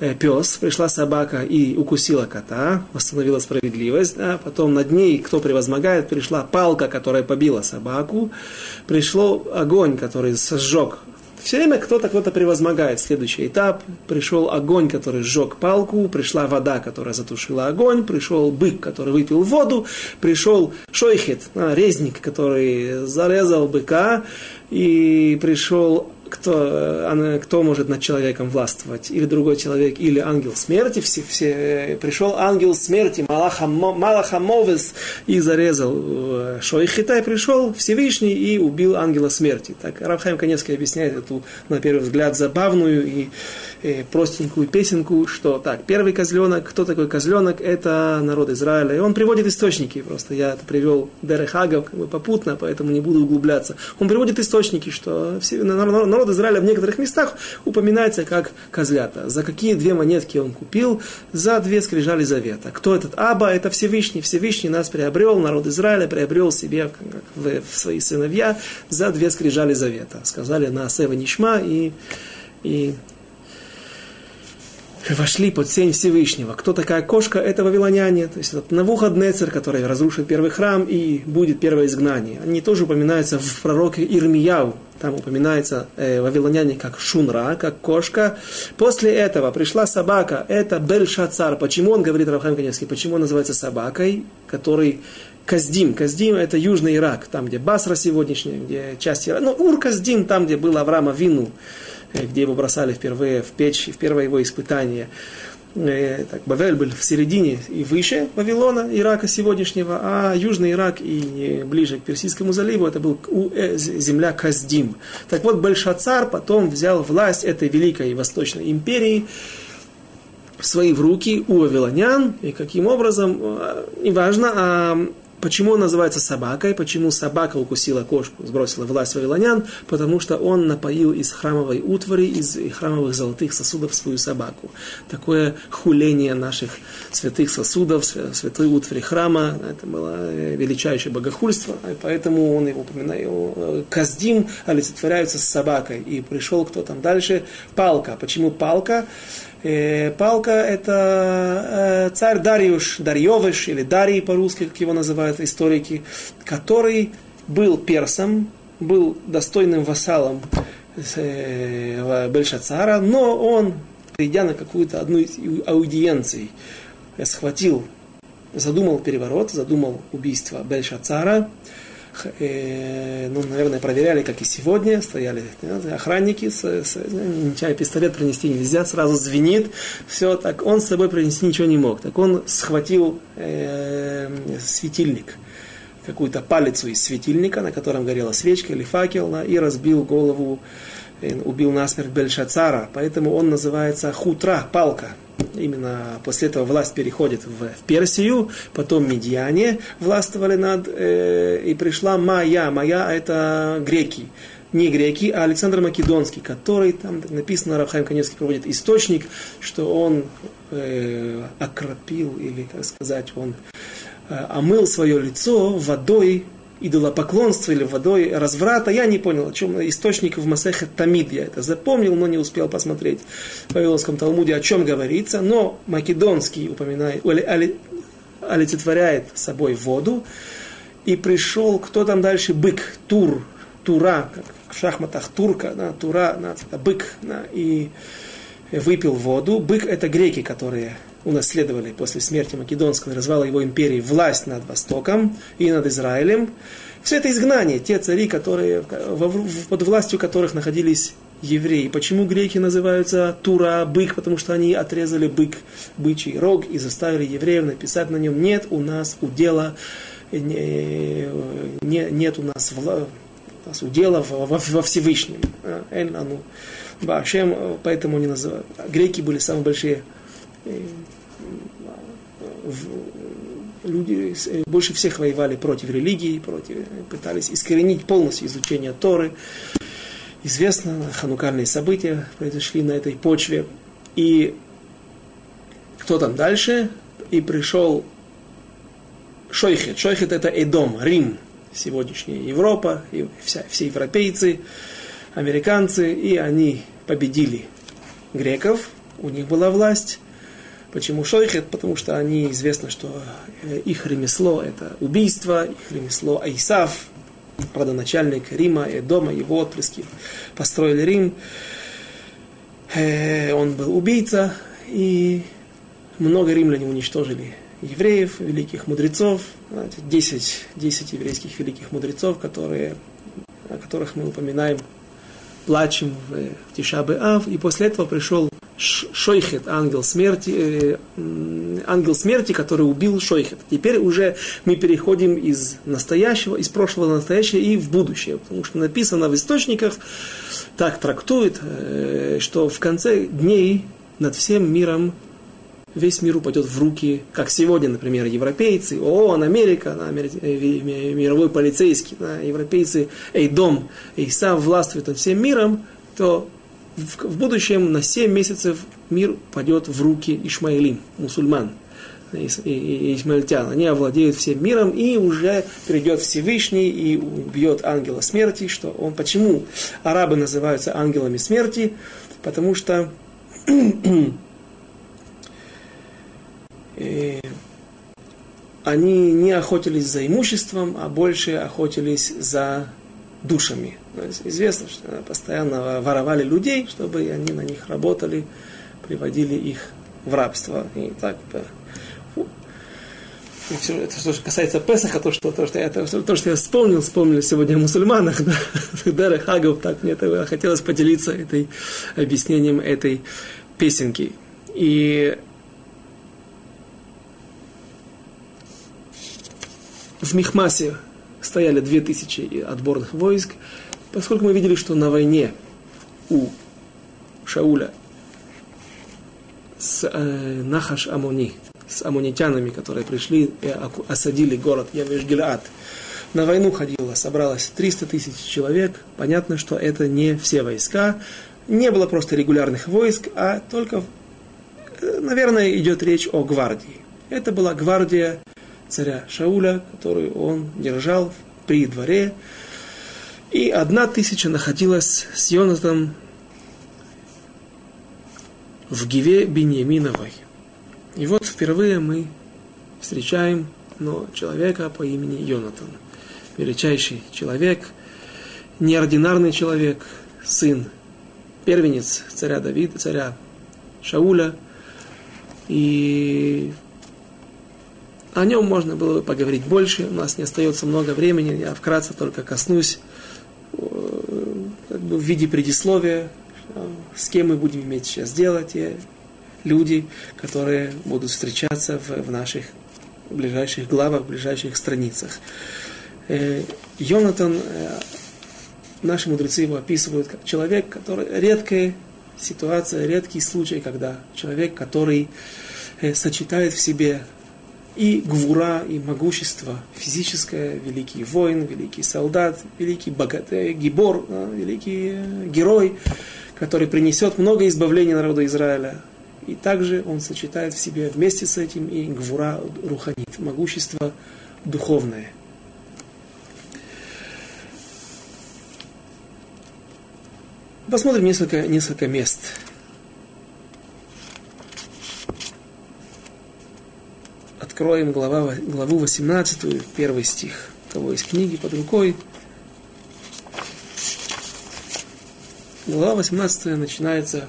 э, пес, пришла собака и укусила кота, восстановила справедливость, да, потом над ней, кто превозмогает, пришла палка, которая побила собаку, пришло огонь, который сожег все время кто-то кто-то превозмогает. Следующий этап. Пришел огонь, который сжег палку, пришла вода, которая затушила огонь, пришел бык, который выпил воду, пришел шойхет, а, резник, который зарезал быка, и пришел кто, э, кто может над человеком властвовать, или другой человек, или ангел смерти. Все, все, э, пришел ангел смерти, Малахамовес, и зарезал э, Шоихитай, пришел Всевышний и убил ангела смерти. Так Равхайм Каневский объясняет эту, на первый взгляд, забавную и э, простенькую песенку, что так, первый козленок, кто такой козленок, это народ Израиля. И он приводит источники, просто я это привел Дерехагов как бы попутно, поэтому не буду углубляться. Он приводит источники, что все, народ Израиля в некоторых местах упоминается как козлята. За какие две монетки он купил? За две скрижали завета. Кто этот Аба? Это Всевышний. Всевышний нас приобрел, народ Израиля приобрел себе в, в свои сыновья за две скрижали завета. Сказали на Сева Нишма и, и вошли под сень Всевышнего. Кто такая кошка? Это вавилоняне. То есть это Навуходнецер, который разрушит первый храм и будет первое изгнание. Они тоже упоминаются в пророке Ирмияу. Там упоминается э, вавилоняне как шунра, как кошка. После этого пришла собака. Это Бельшацар. Почему он говорит Равхам Каневский? Почему он называется собакой, который Каздим. Каздим это Южный Ирак, там, где Басра сегодняшняя, где часть Ирака. Ну, Ур-Каздим, там, где был Авраама Вину. Э, где его бросали впервые в печь, в первое его испытание. Э, так, Бавель был в середине и выше Вавилона, Ирака сегодняшнего, а Южный Ирак и ближе к Персидскому заливу это был э, земля Каздим. Так вот, Большацар потом взял власть этой великой Восточной империи свои в руки у вавилонян, и каким образом, неважно, а Почему он называется собакой? Почему собака укусила кошку, сбросила власть вавилонян? Потому что он напоил из храмовой утвари, из храмовых золотых сосудов свою собаку. Такое хуление наших святых сосудов, святой утвари храма, это было э, величайшее богохульство, и поэтому он его упоминает. Э, Каздим олицетворяются с собакой. И пришел кто там дальше? Палка. Почему палка? Э, палка – это э, царь Дариуш, Дарьевыш, или Дарий по-русски, как его называют историки, который был персом, был достойным вассалом э, Бельшацара, но он, придя на какую-то одну из аудиенций, схватил, задумал переворот, задумал убийство Бельшацара, э, ну, наверное, проверяли, как и сегодня, стояли охранники, с, с, нечаянно пистолет принести нельзя, сразу звенит, все, так он с собой принести ничего не мог. Так он схватил э, светильник, какую-то палицу из светильника, на котором горела свечка или факел, да, и разбил голову, э, убил насмерть Бельшацара, поэтому он называется хутра, палка, именно после этого власть переходит в Персию, потом медиане властвовали над, э, и пришла Майя. Майя это греки. Не греки, а Александр Македонский, который, там написано, Рафхайм Каневский проводит источник, что он э, окропил, или, как сказать, он э, омыл свое лицо водой идолопоклонства или водой разврата. Я не понял, о чем источник в Масехе Тамид. Я это запомнил, но не успел посмотреть в Вавилонском Талмуде, о чем говорится. Но македонский упоминает, олицетворяет собой воду. И пришел, кто там дальше? Бык, Тур, Тура, как в шахматах Турка, да, Тура, да, бык, да, и выпил воду. Бык это греки, которые унаследовали после смерти Македонского и развала его империи власть над Востоком и над Израилем. Все это изгнание, те цари, которые, под властью которых находились евреи. Почему греки называются Тура, бык? Потому что они отрезали бык, бычий рог и заставили евреев написать на нем «Нет у нас удела, не, не, нет у нас, вла, у нас удела во, во, во Всевышнем». Эль, ну, Башем, поэтому они называют. Греки были самые большие э, люди э, больше всех воевали против религии, против, пытались искоренить полностью изучение Торы. Известно, ханукальные события произошли на этой почве. И кто там дальше? И пришел Шойхет. Шойхет это Эдом, Рим, сегодняшняя Европа, и вся, все европейцы, американцы, и они победили греков, у них была власть, Почему шойхет? Потому что они известно, что э, их ремесло это убийство, их ремесло Айсав, родоначальник Рима, и дома его отпрыски построили Рим. Э, он был убийца, и много римляне уничтожили евреев, великих мудрецов, 10, 10 еврейских великих мудрецов, которые, о которых мы упоминаем плачем в Тишабе Ав, и после этого пришел Шойхет, ангел смерти, э, ангел смерти, который убил Шойхет. Теперь уже мы переходим из настоящего, из прошлого на настоящее и в будущее. Потому что написано в источниках, так трактует, э, что в конце дней над всем миром весь мир упадет в руки, как сегодня, например, европейцы, ООН, Америка, да, э, мировой полицейский, да, европейцы, Эйдом, Исав властвует над всем миром, то в, в будущем на 7 месяцев мир пойдет в руки Ишмаилим, мусульман, и, и, и исмаильтян. Они овладеют всем миром, и уже придет Всевышний и убьет ангела смерти. Что он, почему арабы называются ангелами смерти? Потому что э, они не охотились за имуществом, а больше охотились за душами. Известно, что постоянно воровали людей, чтобы они на них работали, приводили их в рабство. И так и все, это что касается Песаха, то, что, то, что, я, то, то, что я вспомнил, вспомнил сегодня о мусульманах, да, Хагов, так мне это хотелось поделиться этой, объяснением этой песенки. И в Михмасе стояли две тысячи отборных войск, поскольку мы видели, что на войне у Шауля с э, Нахаш Амони, с амонитянами, которые пришли и осадили город Явеш-Гилаад, на войну ходило, собралось 300 тысяч человек. Понятно, что это не все войска. Не было просто регулярных войск, а только, э, наверное, идет речь о гвардии. Это была гвардия царя Шауля, которую он держал при дворе. И одна тысяча находилась с Йонатаном в Гиве Беньяминовой. И вот впервые мы встречаем но человека по имени Йонатан. Величайший человек, неординарный человек, сын, первенец царя Давида, царя Шауля. И о нем можно было бы поговорить больше, у нас не остается много времени, я вкратце только коснусь э, как бы в виде предисловия, с кем мы будем иметь сейчас делать, и люди, которые будут встречаться в, в наших ближайших главах, ближайших страницах. Э, Йонатан, э, наши мудрецы его описывают как человек, который редкая ситуация, редкий случай, когда человек, который сочетает в себе и гвура, и могущество физическое, великий воин, великий солдат, великий богатый, гибор, великий э, герой, который принесет много избавлений народу Израиля. И также он сочетает в себе вместе с этим и гвура руханит, могущество духовное. Посмотрим несколько, несколько мест откроем глава, главу 18, первый стих. У кого есть книги под рукой. Глава 18 начинается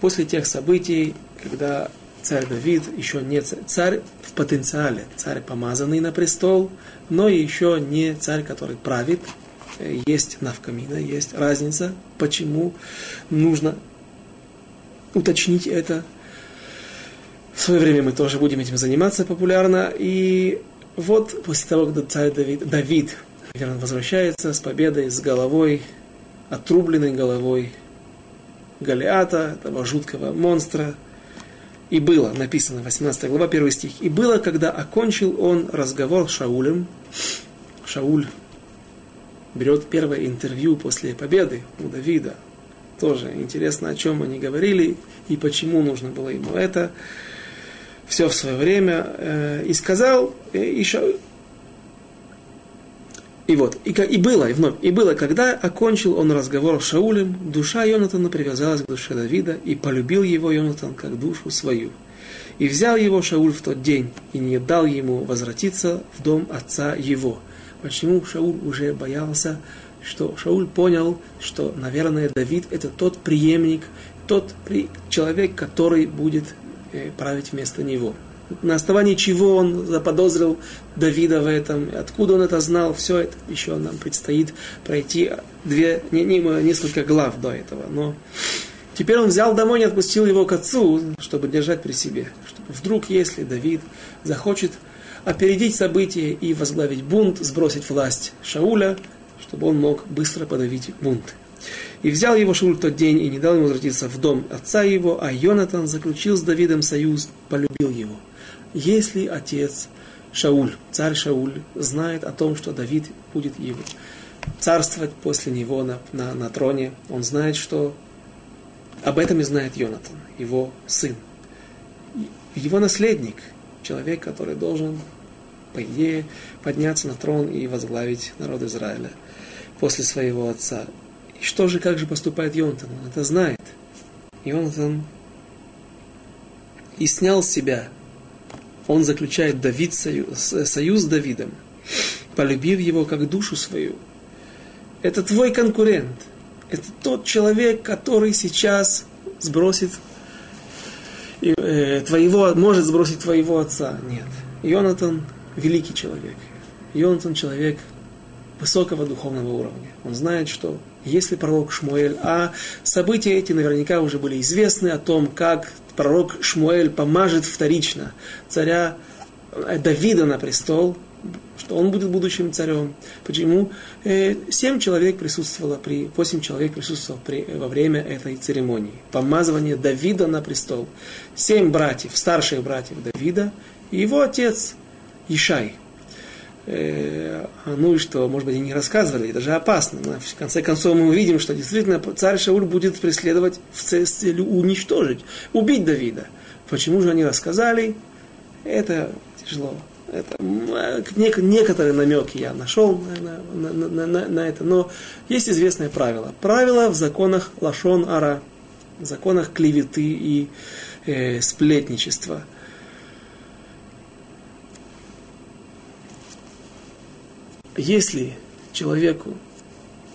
после тех событий, когда царь Давид еще не царь, царь в потенциале, царь помазанный на престол, но еще не царь, который правит. Есть навкамина, есть разница, почему нужно уточнить это, в свое время мы тоже будем этим заниматься популярно. И вот после того, когда царь Давид, Давид наверное, возвращается с победой, с головой, отрубленной головой Голиата, этого жуткого монстра, и было, написано, 18 глава, 1 стих, и было, когда окончил он разговор с Шаулем, Шауль берет первое интервью после победы у Давида, тоже интересно, о чем они говорили и почему нужно было ему это все в свое время, э, и сказал, э, и, и вот, и, и было, и вновь, и было, когда окончил он разговор с Шаулем, душа Йонатана привязалась к душе Давида, и полюбил его Йонатан как душу свою. И взял его Шауль в тот день, и не дал ему возвратиться в дом отца его. Почему Шауль уже боялся, что Шауль понял, что, наверное, Давид это тот преемник, тот человек, который будет править вместо него. на основании чего он заподозрил Давида в этом, откуда он это знал, все это еще нам предстоит пройти две, не, не, несколько глав до этого. Но теперь он взял домой и отпустил его к отцу, чтобы держать при себе. Чтобы вдруг, если Давид захочет опередить события и возглавить бунт, сбросить власть Шауля, чтобы он мог быстро подавить бунт. И взял его Шауль в тот день и не дал ему возвратиться в дом отца его, а Йонатан заключил с Давидом союз, полюбил его. Если отец Шауль, царь Шауль, знает о том, что Давид будет его царствовать после него на, на, на троне, он знает, что об этом и знает Йонатан, его сын. Его наследник, человек, который должен, по идее, подняться на трон и возглавить народ Израиля после своего отца. И что же, как же поступает Йонатан? Он это знает. Йонатан и снял себя, он заключает Давид союз, союз с Давидом, полюбив его как душу свою. Это твой конкурент. Это тот человек, который сейчас сбросит э, твоего, может сбросить твоего отца. Нет. Йонатан великий человек. Йонатан человек высокого духовного уровня. Он знает, что если пророк Шмуэль, а события эти наверняка уже были известны о том, как пророк Шмуэль помажет вторично царя э, Давида на престол, что он будет будущим царем. Почему? Э, семь человек присутствовало при, восемь человек присутствовало при, во время этой церемонии. Помазывание Давида на престол. Семь братьев, старших братьев Давида и его отец Ишай – э, ну и что, может быть, и не рассказывали, это же опасно. Но в конце концов мы увидим, что действительно царь Шауль будет преследовать в целью уничтожить, убить Давида. Почему же они рассказали? Это тяжело. Это, некоторые намеки я нашел на, на, на, на, на это, но есть известное правило. Правило в законах Лашон Ара, в законах клеветы и э, сплетничества – если человеку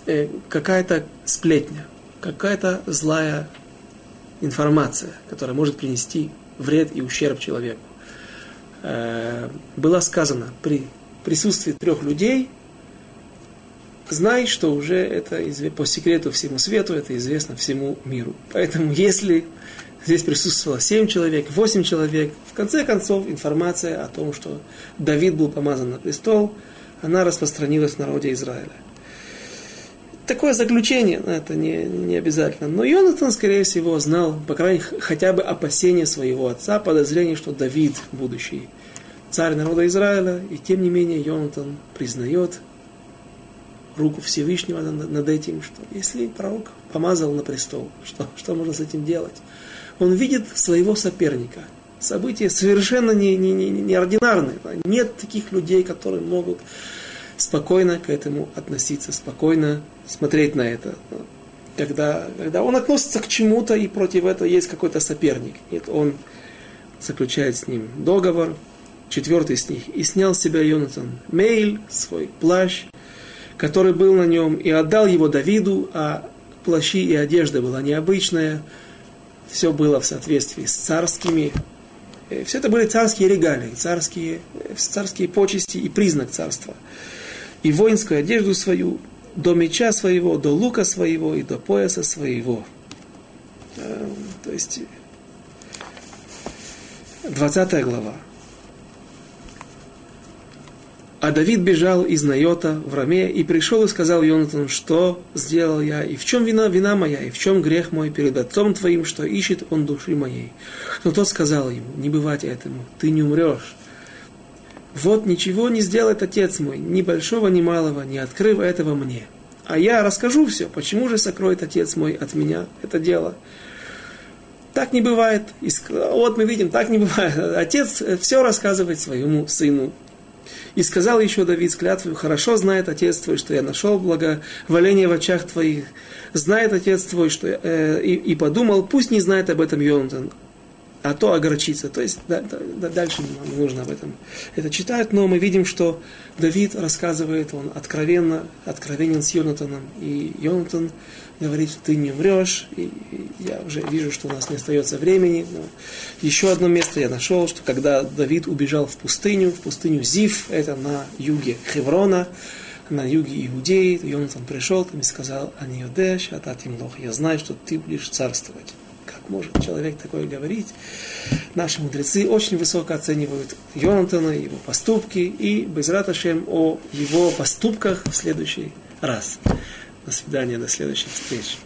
э, какая-то сплетня, какая-то злая информация, которая может принести вред и ущерб человеку, э, была сказана при присутствии трех людей, знай, что уже это по секрету всему свету, это известно всему миру. Поэтому если здесь присутствовало семь человек, восемь человек, в конце концов информация о том, что Давид был помазан на престол – она распространилась в народе Израиля. Такое заключение, это не, не обязательно. Но Йонатан, скорее всего, знал, по крайней мере, хотя бы опасения своего отца, подозрение, что Давид будущий царь народа Израиля, и тем не менее Йонатан признает руку Всевышнего над этим, что если пророк помазал на престол, что, что можно с этим делать? Он видит своего соперника – события совершенно не, не, не, неординарные. Нет таких людей, которые могут спокойно к этому относиться, спокойно смотреть на это. Когда, когда он относится к чему-то и против этого есть какой-то соперник. Нет, он заключает с ним договор, четвертый стих, и снял с себя Йонатан мейль, свой плащ, который был на нем, и отдал его Давиду, а плащи и одежда была необычная, все было в соответствии с царскими все это были царские регалии, царские, царские почести и признак царства. И воинскую одежду свою, до меча своего, до лука своего и до пояса своего. Э, то есть, 20 глава. А Давид бежал из Найота в Раме и пришел и сказал Йонатану, что сделал я, и в чем вина, вина моя, и в чем грех мой перед отцом твоим, что ищет он души моей. Но тот сказал ему, не бывать этому, ты не умрешь. Вот ничего не сделает отец мой, ни большого, ни малого, не открыв этого мне. А я расскажу все, почему же сокроет отец мой от меня это дело. Так не бывает. Вот мы видим, так не бывает. Отец все рассказывает своему сыну. И сказал еще Давид с клятвой, хорошо знает Отец твой, что я нашел благоволение в очах твоих. Знает Отец твой, что э, и, и подумал, пусть не знает об этом Йонатан. а то огорчиться. То есть да, да, дальше не нужно об этом это читать, но мы видим, что Давид рассказывает, он откровенно, откровенен с Йонатаном, и Йонатан говорит, ты не умрешь, и я уже вижу, что у нас не остается времени. Но еще одно место я нашел, что когда Давид убежал в пустыню, в пустыню Зив, это на юге Хеврона, на юге Иудеи, Йонатан пришел там и сказал, Аниодеш, Ататим Лох, я знаю, что ты будешь царствовать может человек такое говорить. Наши мудрецы очень высоко оценивают Йонатана, его поступки, и без Раташем о его поступках в следующий раз. До свидания, до следующих встреч.